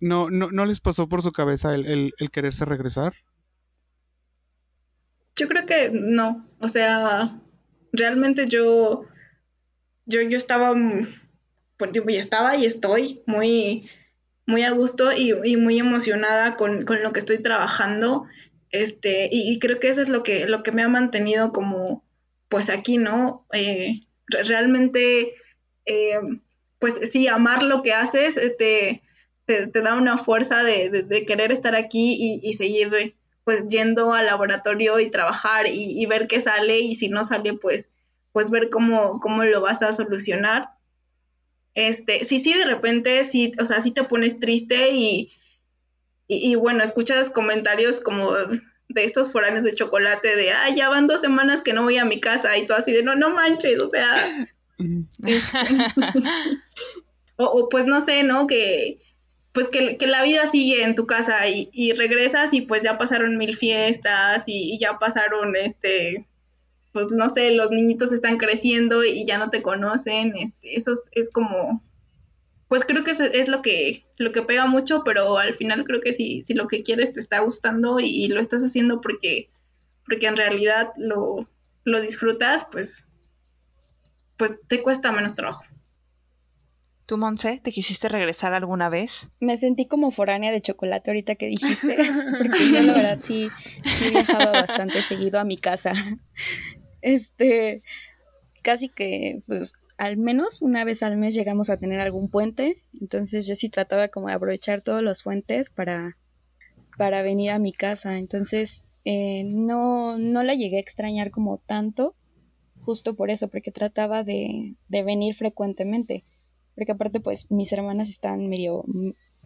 ¿No, no, no les pasó por su cabeza el, el, el quererse regresar? Yo creo que no. O sea, realmente yo, yo, yo estaba estaba y estoy muy, muy a gusto y, muy emocionada con, lo que estoy trabajando. Este, y, creo que eso es lo que, lo que me ha mantenido como, pues aquí, ¿no? Eh, realmente, eh, pues sí, amar lo que haces eh, te, te, da una fuerza de, querer estar aquí y, seguir pues yendo al laboratorio y trabajar y, y, ver qué sale y si no sale, pues, pues ver cómo, cómo lo vas a solucionar. Este, sí, sí, de repente, sí, o sea, sí te pones triste y, y, bueno, escuchas comentarios como de estos foráneos de chocolate de, ah, ya van dos semanas que no voy a mi casa y todo así de, no, no manches, o sea, (laughs) (laughs) o, pues no sé, ¿no? Que pues que, la vida sigue en tu casa y, regresas y pues ya pasaron mil fiestas y, y, ya pasaron este pues no sé, los niñitos están creciendo y ya no te conocen, este, eso es, como, pues creo que es, lo que lo que pega mucho, pero al final creo que si, si lo que quieres te está gustando y, lo estás haciendo porque, porque en realidad lo, lo disfrutas, pues, pues te cuesta menos trabajo. ¿Tú, Monse, te quisiste regresar alguna vez? Me sentí como foránea de chocolate ahorita que dijiste, (laughs) porque yo la verdad sí, sí he viajado bastante seguido a mi casa. Este, casi que, pues, al menos una vez al mes llegamos a tener algún puente, entonces yo sí trataba como de aprovechar todos los fuentes para, para venir a mi casa, entonces eh, no, no la llegué a extrañar como tanto, justo por eso, porque trataba de, de venir frecuentemente, porque aparte pues mis hermanas están medio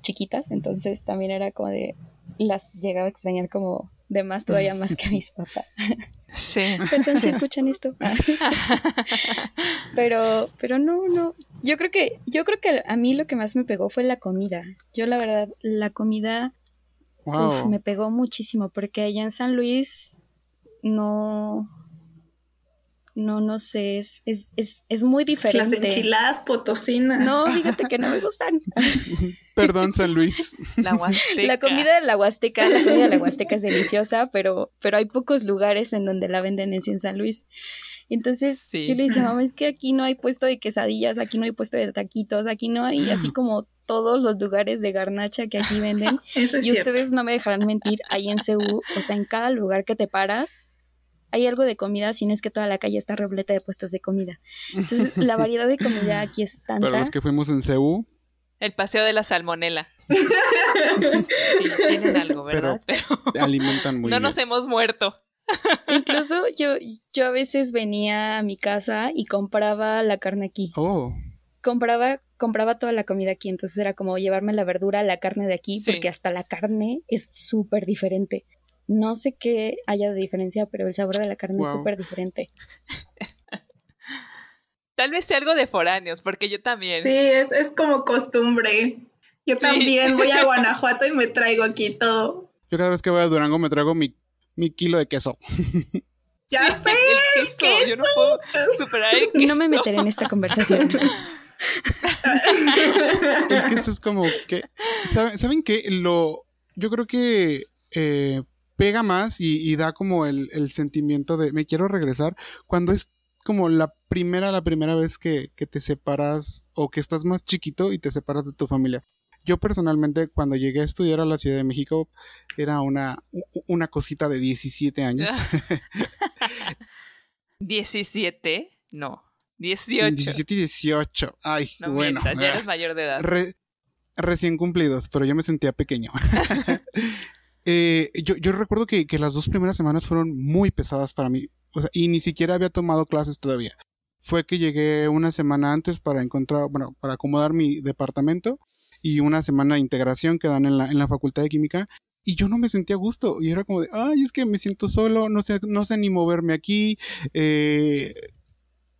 chiquitas, entonces también era como de, las llegaba a extrañar como de más todavía más que a mis papás. Sí. Perdón si escuchan esto. (laughs) pero, pero no, no. Yo creo que, yo creo que a mí lo que más me pegó fue la comida. Yo la verdad, la comida me pegó muchísimo porque allá en San Luis no, no, no sé, es, es, es, es muy diferente. Las enchiladas potosinas. No, fíjate que no me gustan. (laughs) Perdón, San Luis. La Huasteca. La comida de la Huasteca, la comida de la Huasteca es deliciosa, pero, pero hay pocos lugares en donde la venden en San Luis. Entonces yo le decía, mamá, es que aquí no hay puesto de quesadillas, aquí no hay puesto de taquitos, aquí no hay así (laughs) como todos los lugares de garnacha que aquí venden. (laughs) y ustedes no me dejarán mentir, ahí en Ceú, o sea, en cada lugar que te paras, hay algo de comida, si no es que toda la calle está repleta de puestos de comida. Entonces, la variedad de comida aquí es tanta. Para los que fuimos en Ceú. El paseo de la salmonela. (laughs) sí, tienen algo, ¿verdad? Pero, alimentan muy No nos hemos muerto. Incluso yo, yo a veces venía a mi casa y compraba la carne aquí. Oh. Compraba, compraba toda la comida aquí, entonces era como llevarme la verdura, la carne de aquí, porque hasta la carne es súper diferente. No sé qué haya de diferencia, pero el sabor de la carne es súper diferente. (laughs) Tal vez sea algo de foráneos, porque yo también. Sí, es, como costumbre. Yo también voy a (laughs) Guanajuato y me traigo aquí todo. Yo cada vez que voy a Durango me traigo mi, mi kilo de queso. (laughs) Ya sé, el queso. Yo no puedo superar el queso. No me meteré en esta conversación. el queso es como que. ¿Saben, ¿saben qué? Lo. Yo creo que eh, pega más y, da como el, sentimiento de me quiero regresar cuando es como la primera, la primera vez que, te separas o que estás más chiquito y te separas de tu familia. Yo personalmente cuando llegué a estudiar a la Ciudad de México era una, una cosita de 17 años. (laughs) ¿17? No. 18. 17 y 18. Ay, No bueno. mientas, ya ah, eres mayor de edad. re- recién cumplidos, pero yo me sentía pequeño. (laughs) Eh, yo, yo recuerdo que, las dos primeras semanas fueron muy pesadas para mí. O sea, y ni siquiera había tomado clases todavía. Fue que llegué una semana antes para encontrar, bueno, para acomodar mi departamento y una semana de integración que dan en la, en la facultad de química. Y yo no me sentía a gusto. Y era como de, ay, es que me siento solo, no sé, no sé ni moverme aquí. Eh,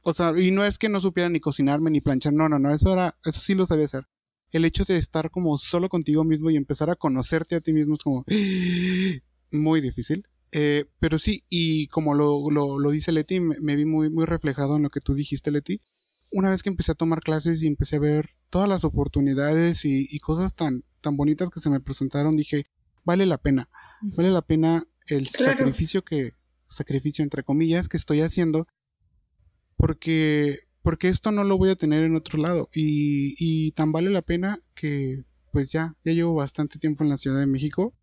o sea, y no es que no supiera ni cocinarme ni planchar, no, no, no, eso era, eso sí lo sabía hacer. El hecho de estar como solo contigo mismo y empezar a conocerte a ti mismo es como (gasps) muy difícil. Eh, pero sí, y como lo, lo, lo dice Leti, me, me vi muy, muy reflejado en lo que tú dijiste, Leti. Una vez que empecé a tomar clases y empecé a ver todas las oportunidades y, y cosas tan, tan bonitas que se me presentaron, dije, vale la pena, vale la pena el Claro. sacrificio que, sacrificio entre comillas, que estoy haciendo, porque, porque esto no lo voy a tener en otro lado. Y, y tan vale la pena que, pues ya, ya llevo bastante tiempo en la Ciudad de México.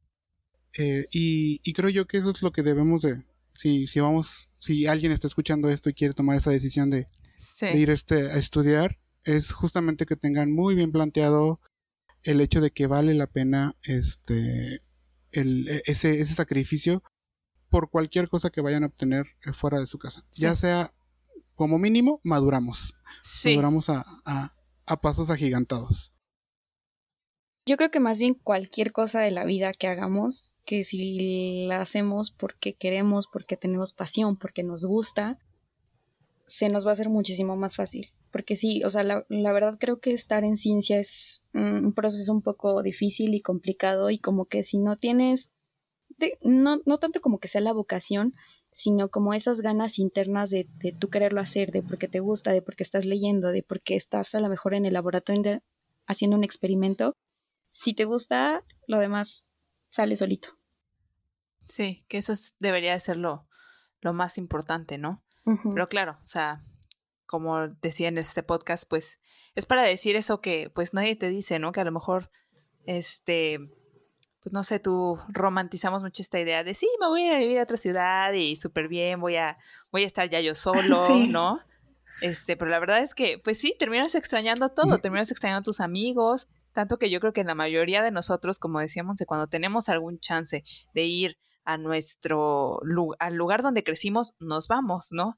eh, y, y creo yo que eso es lo que debemos de, si, si vamos, si alguien está escuchando esto y quiere tomar esa decisión de, Sí. de ir este, a estudiar, es justamente que tengan muy bien planteado el hecho de que vale la pena este el, e- ese, ese sacrificio por cualquier cosa que vayan a obtener eh, fuera de su casa. Sí. Ya sea, como mínimo, maduramos. Sí. Maduramos a, a, a pasos agigantados. Yo creo que más bien cualquier cosa de la vida que hagamos, que si la hacemos porque queremos, porque tenemos pasión, porque nos gusta, se nos va a hacer muchísimo más fácil. Porque sí, o sea, la, la verdad creo que estar en ciencia es un proceso un poco difícil y complicado y como que si no tienes, de- no, no tanto como que sea la vocación, sino como esas ganas internas de, de tú quererlo hacer, de porque te gusta, de porque estás leyendo, de porque estás a lo mejor en el laboratorio de- haciendo un experimento, si te gusta, lo demás sale solito. Sí, que eso es- debería de ser lo, lo más importante, ¿no? Pero claro, o sea, como decía en este podcast, pues es para decir eso que pues nadie te dice, ¿no? Que a lo mejor, este, pues no sé, tú romantizamos mucho esta idea de sí, me voy a ir a vivir a otra ciudad y súper bien, voy a, voy a estar ya yo solo, Sí. ¿no? Este, pero la verdad es que, pues sí, terminas extrañando todo, Ujú. terminas extrañando a tus amigos, tanto que yo creo que la mayoría de nosotros, como decíamos, de cuando tenemos algún chance de ir a nuestro al lugar donde crecimos, nos vamos, ¿no?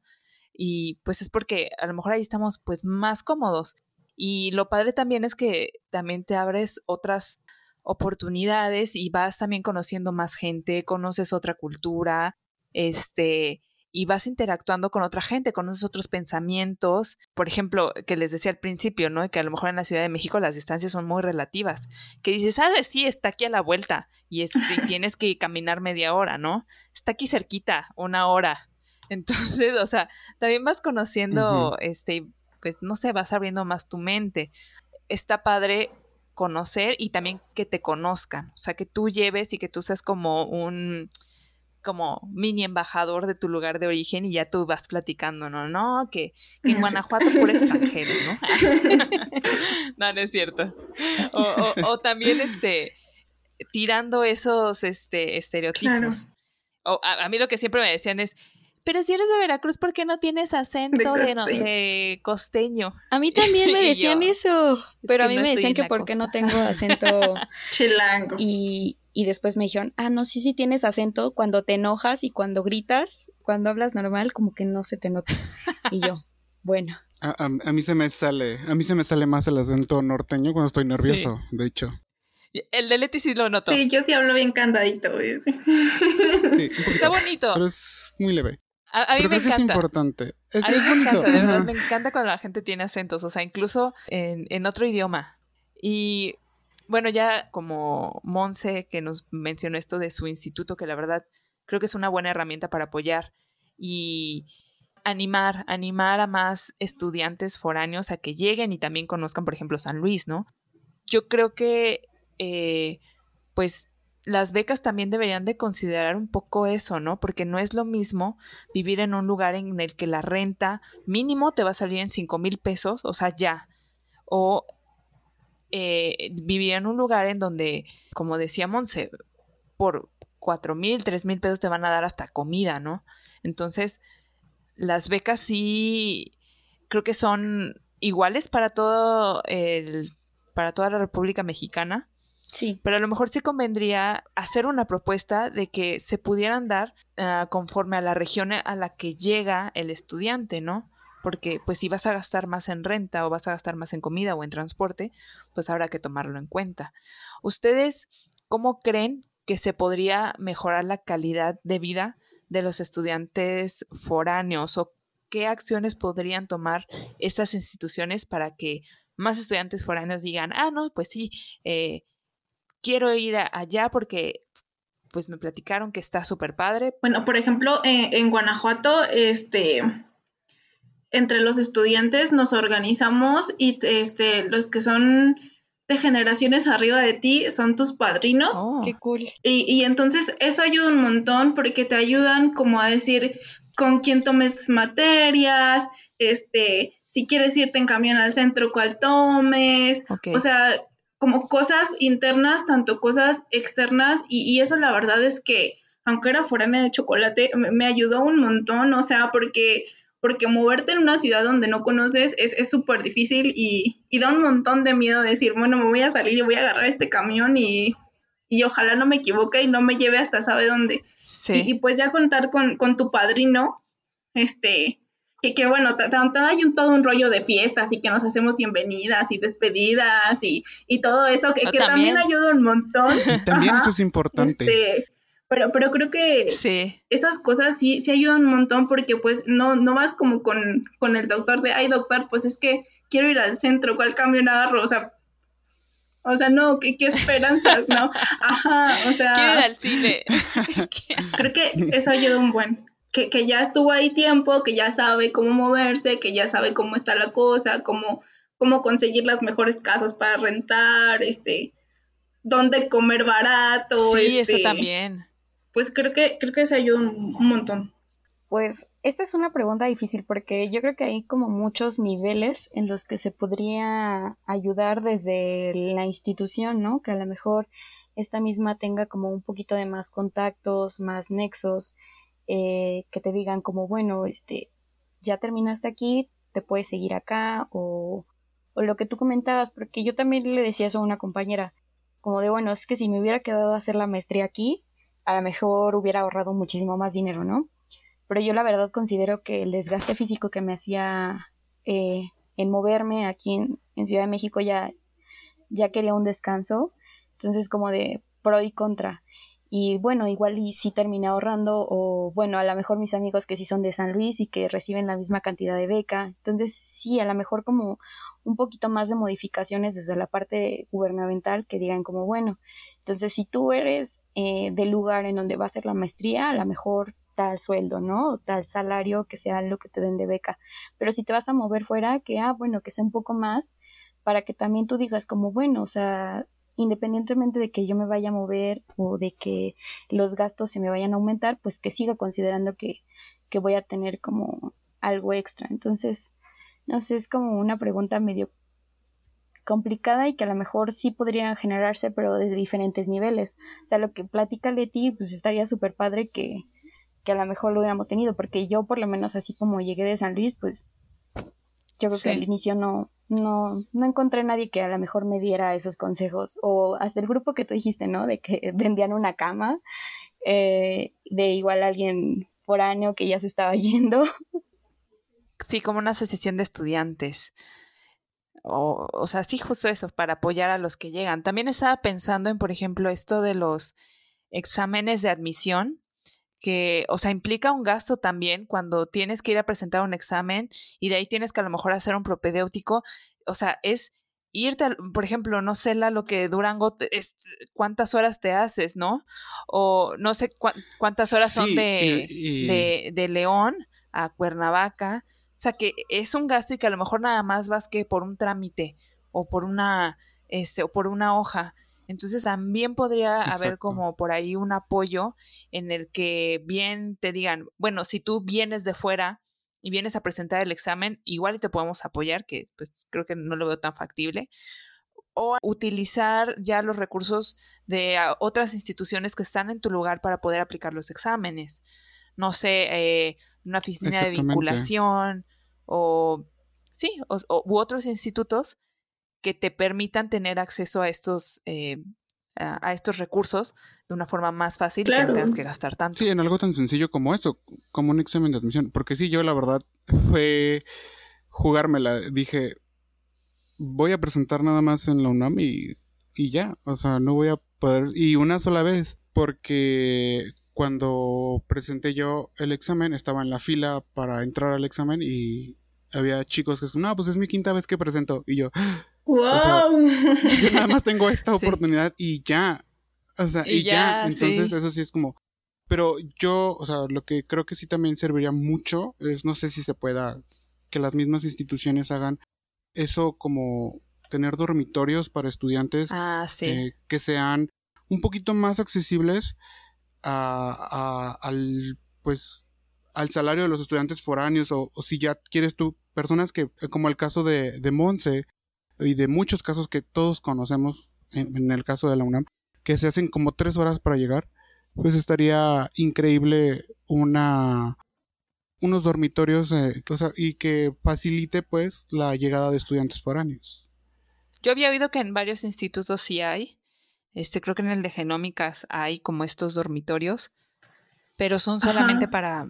Y pues es porque a lo mejor ahí estamos pues más cómodos. Y lo padre también es que también te abres otras oportunidades y vas también conociendo más gente, conoces otra cultura, este, y vas interactuando con otra gente, conoces otros pensamientos. Por ejemplo, que les decía al principio, ¿no? Que a lo mejor en la Ciudad de México las distancias son muy relativas. Que dices, ah, sí, está aquí a la vuelta y, este, (laughs) tienes que caminar media hora, ¿no? Está aquí cerquita, una hora. (laughs) Entonces, o sea, también vas conociendo, este, pues no sé, vas abriendo más tu mente. Está padre conocer y también que te conozcan, o sea, que tú lleves y que tú seas como un como mini embajador de tu lugar de origen y ya tú vas platicando, ¿no? No, que, que en Guanajuato por extranjero, ¿no? (laughs) no, no es cierto. O, o- o también este tirando esos este estereotipos. O a, a mí lo que siempre me decían es, pero si eres de Veracruz, ¿por qué no tienes acento de, costeño. de costeño? A mí también me (laughs) decían yo, eso, pero a que mí no me decían que por qué no tengo (laughs) acento Chilango. y, y después me dijeron, ah, no, sí, sí tienes acento cuando te enojas y cuando gritas, cuando hablas normal, como que no se te nota. Y yo, (laughs) bueno, A, a- a mí se me sale, a mí se me sale más el acento norteño cuando estoy nervioso, de hecho. El de Leti sí lo noto. Sí, yo sí hablo bien candadito. Sí, Está bonito. pero es muy leve. A, a mí pero me creo que es encanta. importante. Es, A mí es me bonito. encanta, de verdad, me encanta cuando la gente tiene acentos, o sea, incluso en, en otro idioma. Y bueno, ya como Monse, que nos mencionó esto de su instituto, que la verdad creo que es una buena herramienta para apoyar y animar, animar a más estudiantes foráneos a que lleguen y también conozcan, por ejemplo, San Luis, ¿no? Yo creo que, eh, pues, las becas también deberían de considerar un poco eso, ¿no? Porque no es lo mismo vivir en un lugar en el que la renta mínimo te va a salir en 5 mil pesos, o sea, ya. O eh, vivir en un lugar en donde, como decía Monse, por 4 mil, 3 mil pesos te van a dar hasta comida, ¿no? Entonces, las becas sí creo que son iguales para todo el, para toda la República Mexicana. Sí. Pero a lo mejor sí convendría hacer una propuesta de que se pudieran dar ah, conforme a la región a la que llega el estudiante, ¿no? Porque pues si vas a gastar más en renta o vas a gastar más en comida o en transporte, pues habrá que tomarlo en cuenta. ¿Ustedes cómo creen que se podría mejorar la calidad de vida de los estudiantes foráneos o qué acciones podrían tomar estas instituciones para que más estudiantes foráneos digan, ah, no, pues sí, eh, quiero ir allá porque pues me platicaron que está súper padre. Bueno, por ejemplo, en Guanajuato, este, entre los estudiantes nos organizamos y este, los que son de generaciones arriba de ti son tus padrinos. Oh. Qué cool. Y, y, entonces eso ayuda un montón porque te ayudan como a decir con quién tomes materias, este, si quieres irte en camión al centro, cuál tomes. O sea, como cosas internas, tanto cosas externas, y, eso la verdad es que, aunque era foránea de chocolate, me, ayudó un montón, o sea, porque, porque moverte en una ciudad donde no conoces es súper difícil y, y, da un montón de miedo decir, bueno, me voy a salir y voy a agarrar este camión y, y ojalá no me equivoque y no me lleve hasta sabe dónde. Sí. Y, pues ya contar con, con tu padrino, este, que, que bueno, hay un, todo un rollo de fiestas y que nos hacemos bienvenidas y despedidas y, y todo eso, que, que también. ayuda un montón. también eso es importante. Este, pero, pero creo que sí. esas cosas sí, sí ayudan un montón porque pues no, no vas como con, con el doctor de, ay doctor, pues es que quiero ir al centro, ¿cuál cambio agarro? O sea, o sea, no, ¿qué, qué esperanzas, ¿no? (laughs) Ajá, o sea... Quiero ir al cine. (laughs) creo que eso ayuda un buen que, que, ya estuvo ahí tiempo, que ya sabe cómo moverse, que ya sabe cómo está la cosa, cómo, cómo conseguir las mejores casas para rentar, este, dónde comer barato. Sí, eso este, también. Pues creo que, creo que se ayuda un, montón. Pues esta es una pregunta difícil porque yo creo que hay como muchos niveles en los que se podría ayudar desde la institución, ¿no? Que a lo mejor esta misma tenga como un poquito de más contactos, más nexos, eh, que te digan como, bueno, este, ya terminaste aquí, te puedes seguir acá, o, o lo que tú comentabas, porque yo también le decía eso a una compañera, como de, bueno, es que si me hubiera quedado a hacer la maestría aquí, a lo mejor hubiera ahorrado muchísimo más dinero, ¿no? Pero yo la verdad considero que el desgaste físico que me hacía eh, en moverme aquí en, en, Ciudad de México ya, ya quería un descanso. Entonces como de pro y contra y bueno, igual y sí terminé ahorrando o bueno, a lo mejor mis amigos que sí son de San Luis y que reciben la misma cantidad de beca. Entonces sí, a lo mejor como un poquito más de modificaciones desde la parte gubernamental que digan como bueno, entonces si tú eres eh, del lugar en donde va a ser la maestría, a lo mejor tal sueldo, ¿no? O tal salario que sea lo que te den de beca. Pero si te vas a mover fuera, que ah, bueno, que sea un poco más para que también tú digas como bueno, o sea, independientemente de que yo me vaya a mover o de que los gastos se me vayan a aumentar, pues que siga considerando que, que voy a tener como algo extra. Entonces, no sé, es como una pregunta medio complicada y que a lo mejor sí podría generarse, pero de diferentes niveles. O sea, lo que platica Leti, pues estaría súper padre que, que a lo mejor lo hubiéramos tenido, porque yo por lo menos así como llegué de San Luis, pues yo creo que al inicio no, no, no encontré nadie que a lo mejor me diera esos consejos. O hasta el grupo que tú dijiste, ¿no? De que (laughs) vendían una cama, eh, de igual alguien foráneo que ya se estaba (laughs) yendo. Sí, como una asociación de estudiantes. O, o sea, sí, justo eso, para apoyar a los que llegan. También estaba pensando en, por ejemplo, esto de los exámenes de admisión que, o sea, implica un gasto también cuando tienes que ir a presentar un examen y de ahí tienes que a lo mejor hacer un propedéutico, o sea, es irte, por ejemplo, no sé la, lo que Durango, es, cuántas horas te haces, ¿no? O no sé cuántas horas son de, de, de León a Cuernavaca. O sea, que es un gasto y que a lo mejor nada más vas que por un trámite o por una, este, o por una hoja. Entonces también podría haber como por ahí un apoyo en el que bien te digan, bueno, si tú vienes de fuera y vienes a presentar el examen, igual te podemos apoyar, que pues creo que no lo veo tan factible, o utilizar ya los recursos de ah, otras instituciones que están en tu lugar para poder aplicar los exámenes. No sé, eh, una oficina de vinculación o sí, u otros institutos que te permitan tener acceso a estos, eh, a, estos recursos de una forma más fácil y que no tengas que gastar tanto. Sí, en algo tan sencillo como eso, como un examen de admisión. Porque sí, yo la verdad fue jugármela. Dije, voy a presentar nada más en la UNAM y, y ya. O sea, no voy a poder. Y una sola vez. Porque cuando presenté yo el examen, estaba en la fila para entrar al examen y había chicos que no, pues es mi quinta vez que presento. Y yo, ¡Wow! yo nada más tengo esta (laughs) oportunidad y ya. O sea, y, ya, Entonces, eso sí es como. Pero yo, o sea, lo que creo que sí también serviría mucho es, no sé si se pueda, que las mismas instituciones hagan eso como tener dormitorios para estudiantes ah, eh, que sean un poquito más accesibles a, al, pues, al salario de los estudiantes foráneos o, si ya quieres tú, personas que, como el caso de, de Monse y de muchos casos que todos conocemos en, el caso de la UNAM, que se hacen como tres horas para llegar, pues estaría increíble una unos dormitorios eh, y que facilite pues la llegada de estudiantes foráneos. Yo había oído que en varios institutos sí hay, este creo que en el de genómicas hay como estos dormitorios, pero son solamente para,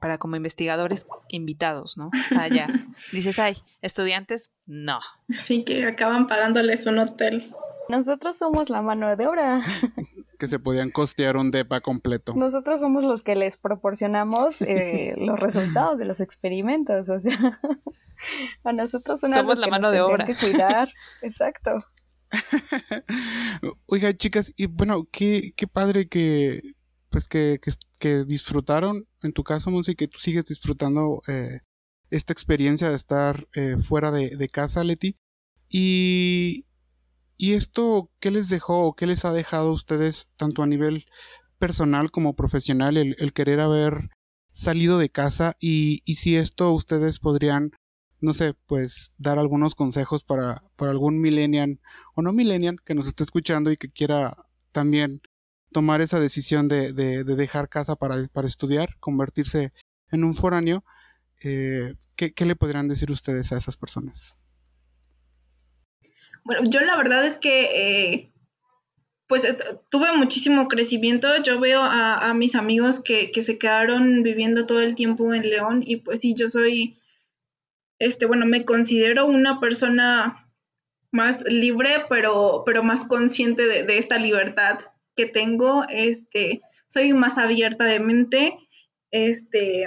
para como investigadores invitados, ¿no? O sea, ya (laughs) dices, ay, estudiantes, no. Sí, que acaban pagándoles un hotel. Nosotros somos la mano de obra. (laughs) que se podían costear un DEPA completo. Nosotros somos los que les proporcionamos eh, (laughs) los resultados de los experimentos, o sea, a nosotros somos la mano de obra. que cuidar, exacto. Oiga, chicas, y bueno, qué, qué padre que pues que, disfrutaron, en tu caso, Monse, que tú sigues disfrutando eh, esta experiencia de estar eh, fuera de, casa, Leti. Y, y esto, ¿qué les dejó o qué les ha dejado a ustedes, tanto a nivel personal como profesional, el, el querer haber salido de casa y, y si esto ustedes podrían no sé, pues dar algunos consejos para, para algún millennial o no millennial que nos esté escuchando y que quiera también tomar esa decisión de, de, dejar casa para, estudiar, convertirse en un foráneo, eh, ¿qué, ¿qué, le podrían decir ustedes a esas personas? Bueno, yo la verdad es que eh, pues eh, tuve muchísimo crecimiento. Yo veo a, mis amigos que, que, se quedaron viviendo todo el tiempo en León y pues sí, yo soy este, bueno, me considero una persona más libre, pero, pero más consciente de, esta libertad que tengo. Este, soy más abierta de mente. Este,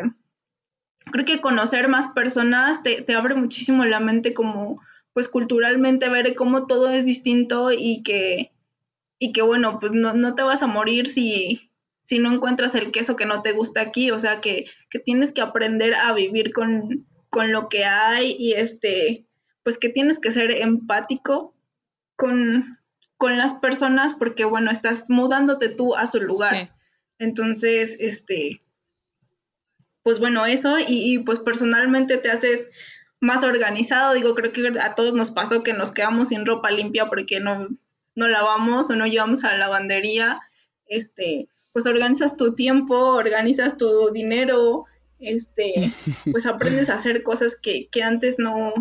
creo que conocer más personas te, te abre muchísimo la mente como, pues culturalmente ver cómo todo es distinto y que, y que bueno, pues no, no te vas a morir si, si no encuentras el queso que no te gusta aquí, o sea que, que tienes que aprender a vivir con, con lo que hay y este, pues que tienes que ser empático con, con las personas porque, bueno, estás mudándote tú a su lugar. Entonces, este, pues bueno, eso y, pues personalmente te haces más organizado. Digo, creo que a todos nos pasó que nos quedamos sin ropa limpia porque no, no lavamos o no llevamos a la lavandería. Este, pues organizas tu tiempo, organizas tu dinero, este, (laughs) pues aprendes a hacer cosas que, antes no,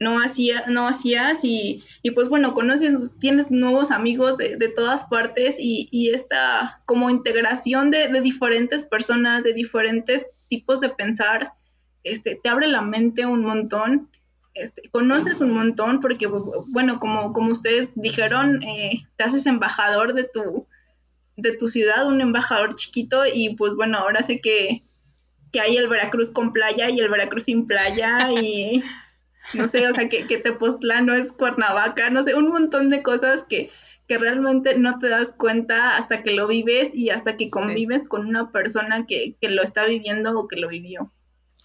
no, hacía, no hacías y, pues bueno, conoces, tienes nuevos amigos de, todas partes y, esta como integración de, diferentes personas, de diferentes tipos de pensar, este, te abre la mente un montón. Este, conoces un montón porque, bueno, como, como ustedes dijeron, eh, te haces embajador de tu, de tu ciudad, un embajador chiquito y pues bueno, ahora sé que que hay el Veracruz con playa y el Veracruz sin playa y (laughs) no sé, o sea, que, que Tepoztlán no es Cuernavaca, no sé, un montón de cosas que, que realmente no te das cuenta hasta que lo vives y hasta que convives con una persona que, que, lo está viviendo o que lo vivió.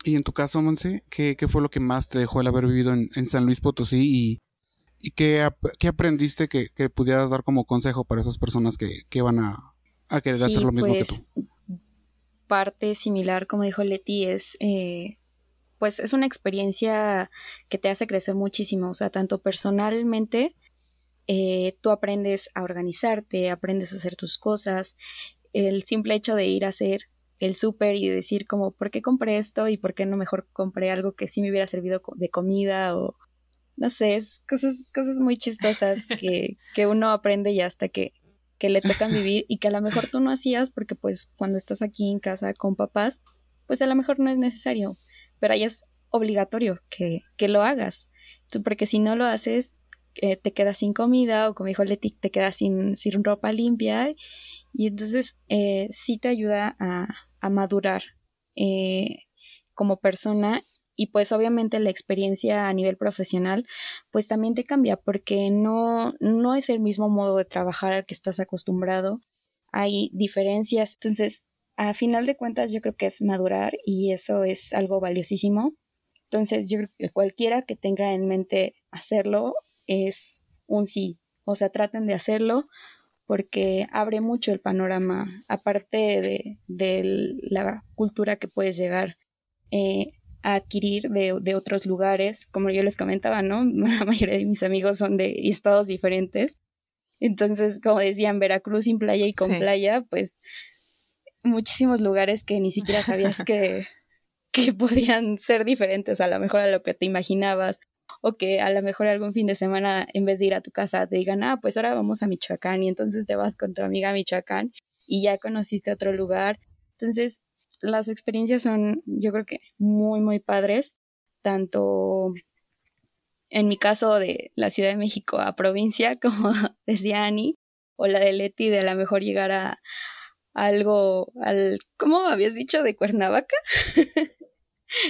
Y en tu caso, Monse, ¿qué, qué fue lo que más te dejó el haber vivido en, en San Luis Potosí y, y qué, qué, aprendiste que, que, pudieras dar como consejo para esas personas que, que van a, a querer hacer lo mismo que pues, tú? parte similar, como dijo Leti, es eh, pues es una experiencia que te hace crecer muchísimo, o sea, tanto personalmente, eh, tú aprendes a organizarte, aprendes a hacer tus cosas, el simple hecho de ir a hacer el súper y decir como, ¿por qué compré esto? Y por qué no mejor compré algo que sí me hubiera servido de comida o no sé, es cosas, cosas muy chistosas que, (laughs) que uno aprende ya hasta que, que le tocan vivir y que a lo mejor tú no hacías porque pues cuando estás aquí en casa con papás, pues a lo mejor no es necesario, pero ahí es obligatorio que, que lo hagas, porque si no lo haces, eh, te quedas sin comida o como dijo Leti, te quedas sin, sin ropa limpia. Y entonces eh, sí te ayuda a, a madurar eh, como persona. Y pues obviamente la experiencia a nivel profesional pues también te cambia porque no, no es el mismo modo de trabajar al que estás acostumbrado, hay diferencias, entonces a final de cuentas yo creo que es madurar y eso es algo valiosísimo. Entonces yo creo que cualquiera que tenga en mente hacerlo es un sí. O sea, traten de hacerlo porque abre mucho el panorama, aparte de, de la cultura que puedes llegar eh, a adquirir de, de, otros lugares. Como yo les comentaba, ¿no? (laughs) La mayoría de mis amigos son de estados diferentes. Entonces, como decían, Veracruz sin playa y con playa, pues muchísimos lugares que ni siquiera sabías (laughs) que, que podían ser diferentes a lo mejor a lo que te imaginabas o que a lo mejor algún fin de semana en vez de ir a tu casa te digan, ah, pues ahora vamos a Michoacán y entonces te vas con tu amiga a Michoacán y ya conociste otro lugar. Entonces, las experiencias son, yo creo que muy, muy padres, tanto en mi caso de la Ciudad de México a provincia, (laughs) como decía Ani, o la de Leti de a lo mejor llegar a, algo al, ¿cómo habías dicho? De Cuernavaca. (laughs)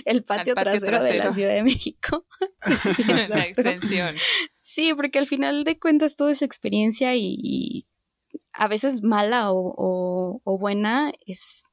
el patio, trasero, de la Ciudad de México. (laughs) (laughs) sí, la extensión. Sí, porque al final de cuentas toda esa experiencia y, a veces mala o, o, buena es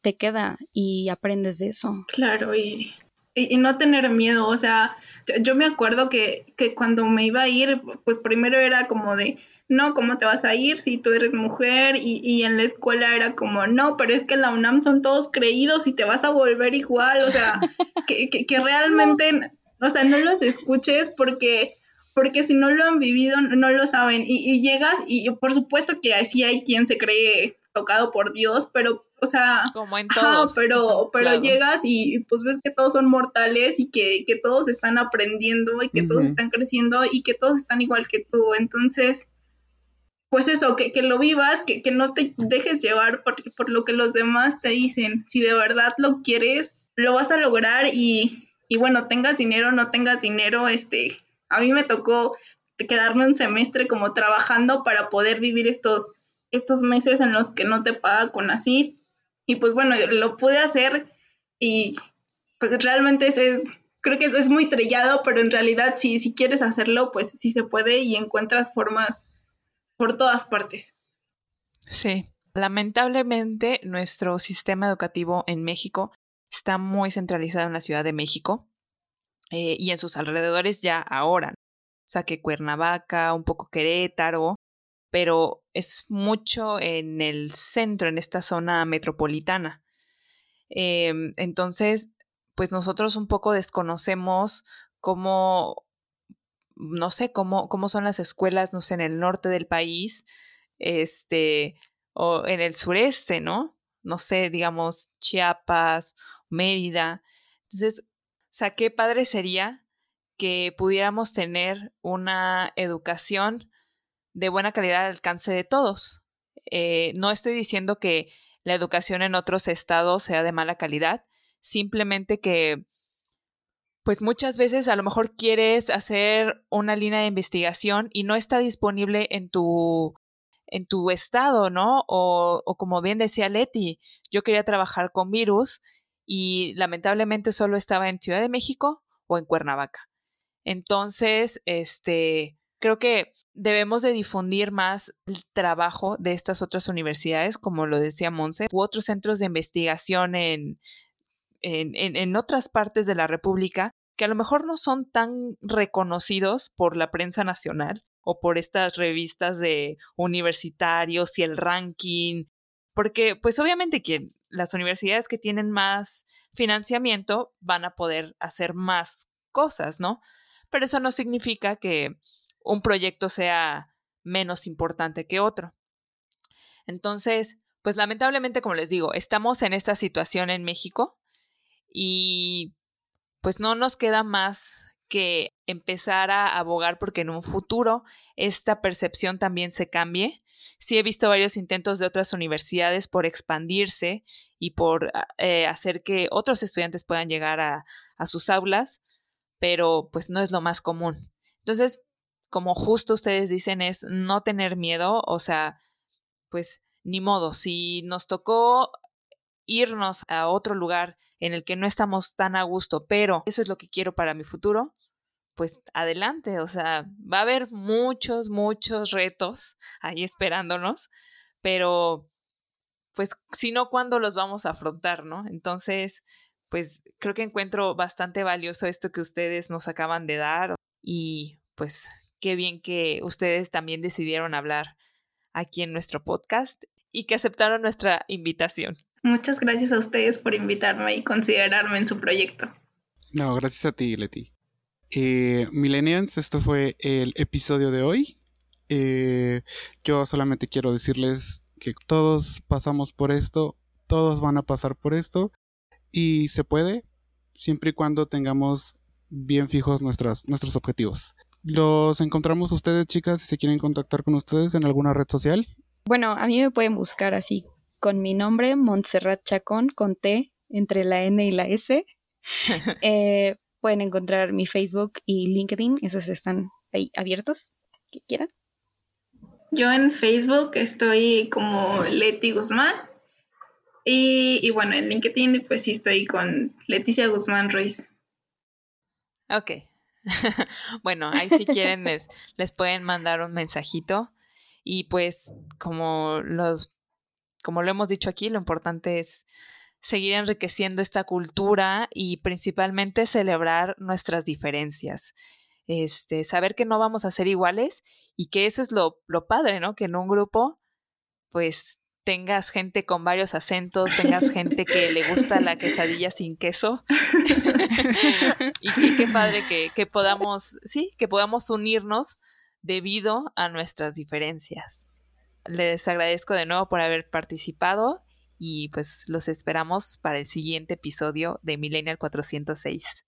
te queda y aprendes de eso. Claro, y, y, no tener miedo, o sea, yo, me acuerdo que, que cuando me iba a ir, pues primero era como de, no, ¿cómo te vas a ir si tú eres mujer? Y, y, en la escuela era como, no, pero es que en la UNAM son todos creídos y te vas a volver igual, o sea, (laughs) que, que, que, realmente, o sea, no los escuches porque, porque si no lo han vivido, no lo saben. Y, y llegas y por supuesto que así hay quien se cree tocado por Dios, pero, o sea, como en todos. pero, (laughs) pero llegas y pues ves que todos son mortales y que, que todos están aprendiendo y que todos están creciendo y que todos están igual que tú. Entonces, pues eso, que, que lo vivas, que, que, no te dejes llevar por, por, lo que los demás te dicen. Si de verdad lo quieres, lo vas a lograr y, y bueno, tengas dinero o no tengas dinero, este, a mí me tocó quedarme un semestre como trabajando para poder vivir estos, estos meses en los que no te paga con así. Y pues bueno, lo pude hacer y pues realmente es, creo que es, es, muy trillado, pero en realidad si, si quieres hacerlo, pues sí se puede y encuentras formas por todas partes. Sí, lamentablemente nuestro sistema educativo en México está muy centralizado en la Ciudad de México eh, y en sus alrededores ya ahora. O sea que Cuernavaca, un poco Querétaro, pero es mucho en el centro, en esta zona metropolitana. Eh, entonces, pues nosotros un poco desconocemos cómo no sé cómo, cómo son las escuelas, no sé, en el norte del país, este, o en el sureste, ¿no? No sé, digamos, Chiapas, Mérida. Entonces, o sea, qué padre sería que pudiéramos tener una educación de buena calidad al alcance de todos. Eh, no estoy diciendo que la educación en otros estados sea de mala calidad, simplemente que pues muchas veces a lo mejor quieres hacer una línea de investigación y no está disponible en tu en tu estado, ¿no? O, o como bien decía Leti, yo quería trabajar con virus y lamentablemente solo estaba en Ciudad de México o en Cuernavaca. Entonces, este, creo que debemos de difundir más el trabajo de estas otras universidades, como lo decía Monse, u otros centros de investigación en, en, otras partes de la República que a lo mejor no son tan reconocidos por la prensa nacional o por estas revistas de universitarios y el ranking, porque pues obviamente que las universidades que tienen más financiamiento van a poder hacer más cosas, ¿no? Pero eso no significa que un proyecto sea menos importante que otro. Entonces, pues lamentablemente, como les digo, estamos en esta situación en México y pues no nos queda más que empezar a abogar porque en un futuro esta percepción también se cambie. Sí he visto varios intentos de otras universidades por expandirse y por ah, eh, hacer que otros estudiantes puedan llegar a, a sus aulas, pero pues no es lo más común. Entonces, como justo ustedes dicen, es no tener miedo, o sea, pues ni modo, si nos tocó irnos a otro lugar en el que no estamos tan a gusto, pero eso es lo que quiero para mi futuro, pues adelante, o sea, va a haber muchos, muchos retos ahí esperándonos, pero pues si no, ¿cuándo los vamos a afrontar, no? Entonces, pues creo que encuentro bastante valioso esto que ustedes nos acaban de dar y pues qué bien que ustedes también decidieron hablar aquí en nuestro podcast y que aceptaron nuestra invitación. Muchas gracias a ustedes por invitarme y considerarme en su proyecto. No, gracias a ti, Leti. Eh, Millennials, esto fue el episodio de hoy. Eh, yo solamente quiero decirles que todos pasamos por esto, todos van a pasar por esto y se puede siempre y cuando tengamos bien fijos nuestras, nuestros objetivos. Los encontramos ustedes, chicas, si se quieren contactar con ustedes en alguna red social. Bueno, a mí me pueden buscar así con mi nombre, Montserrat Chacón, con T entre la N y la S. (laughs) eh, pueden encontrar mi Facebook y LinkedIn, esos están ahí abiertos, que quieran. Yo en Facebook estoy como Leti Guzmán y, y bueno, en LinkedIn pues sí estoy con Leticia Guzmán Ruiz. Ok. (laughs) bueno, ahí si quieren les, pueden mandar un mensajito y pues como los como lo hemos dicho aquí, lo importante es seguir enriqueciendo esta cultura y principalmente celebrar nuestras diferencias. Este, saber que no vamos a ser iguales y que eso es lo, lo padre, ¿no? Que en un grupo, pues tengas gente con varios acentos, tengas gente que le gusta la quesadilla sin queso. (laughs) y, qué padre que, que, podamos, sí, que podamos unirnos debido a nuestras diferencias. Les agradezco de nuevo por haber participado y pues los esperamos para el siguiente episodio de Millennial 406.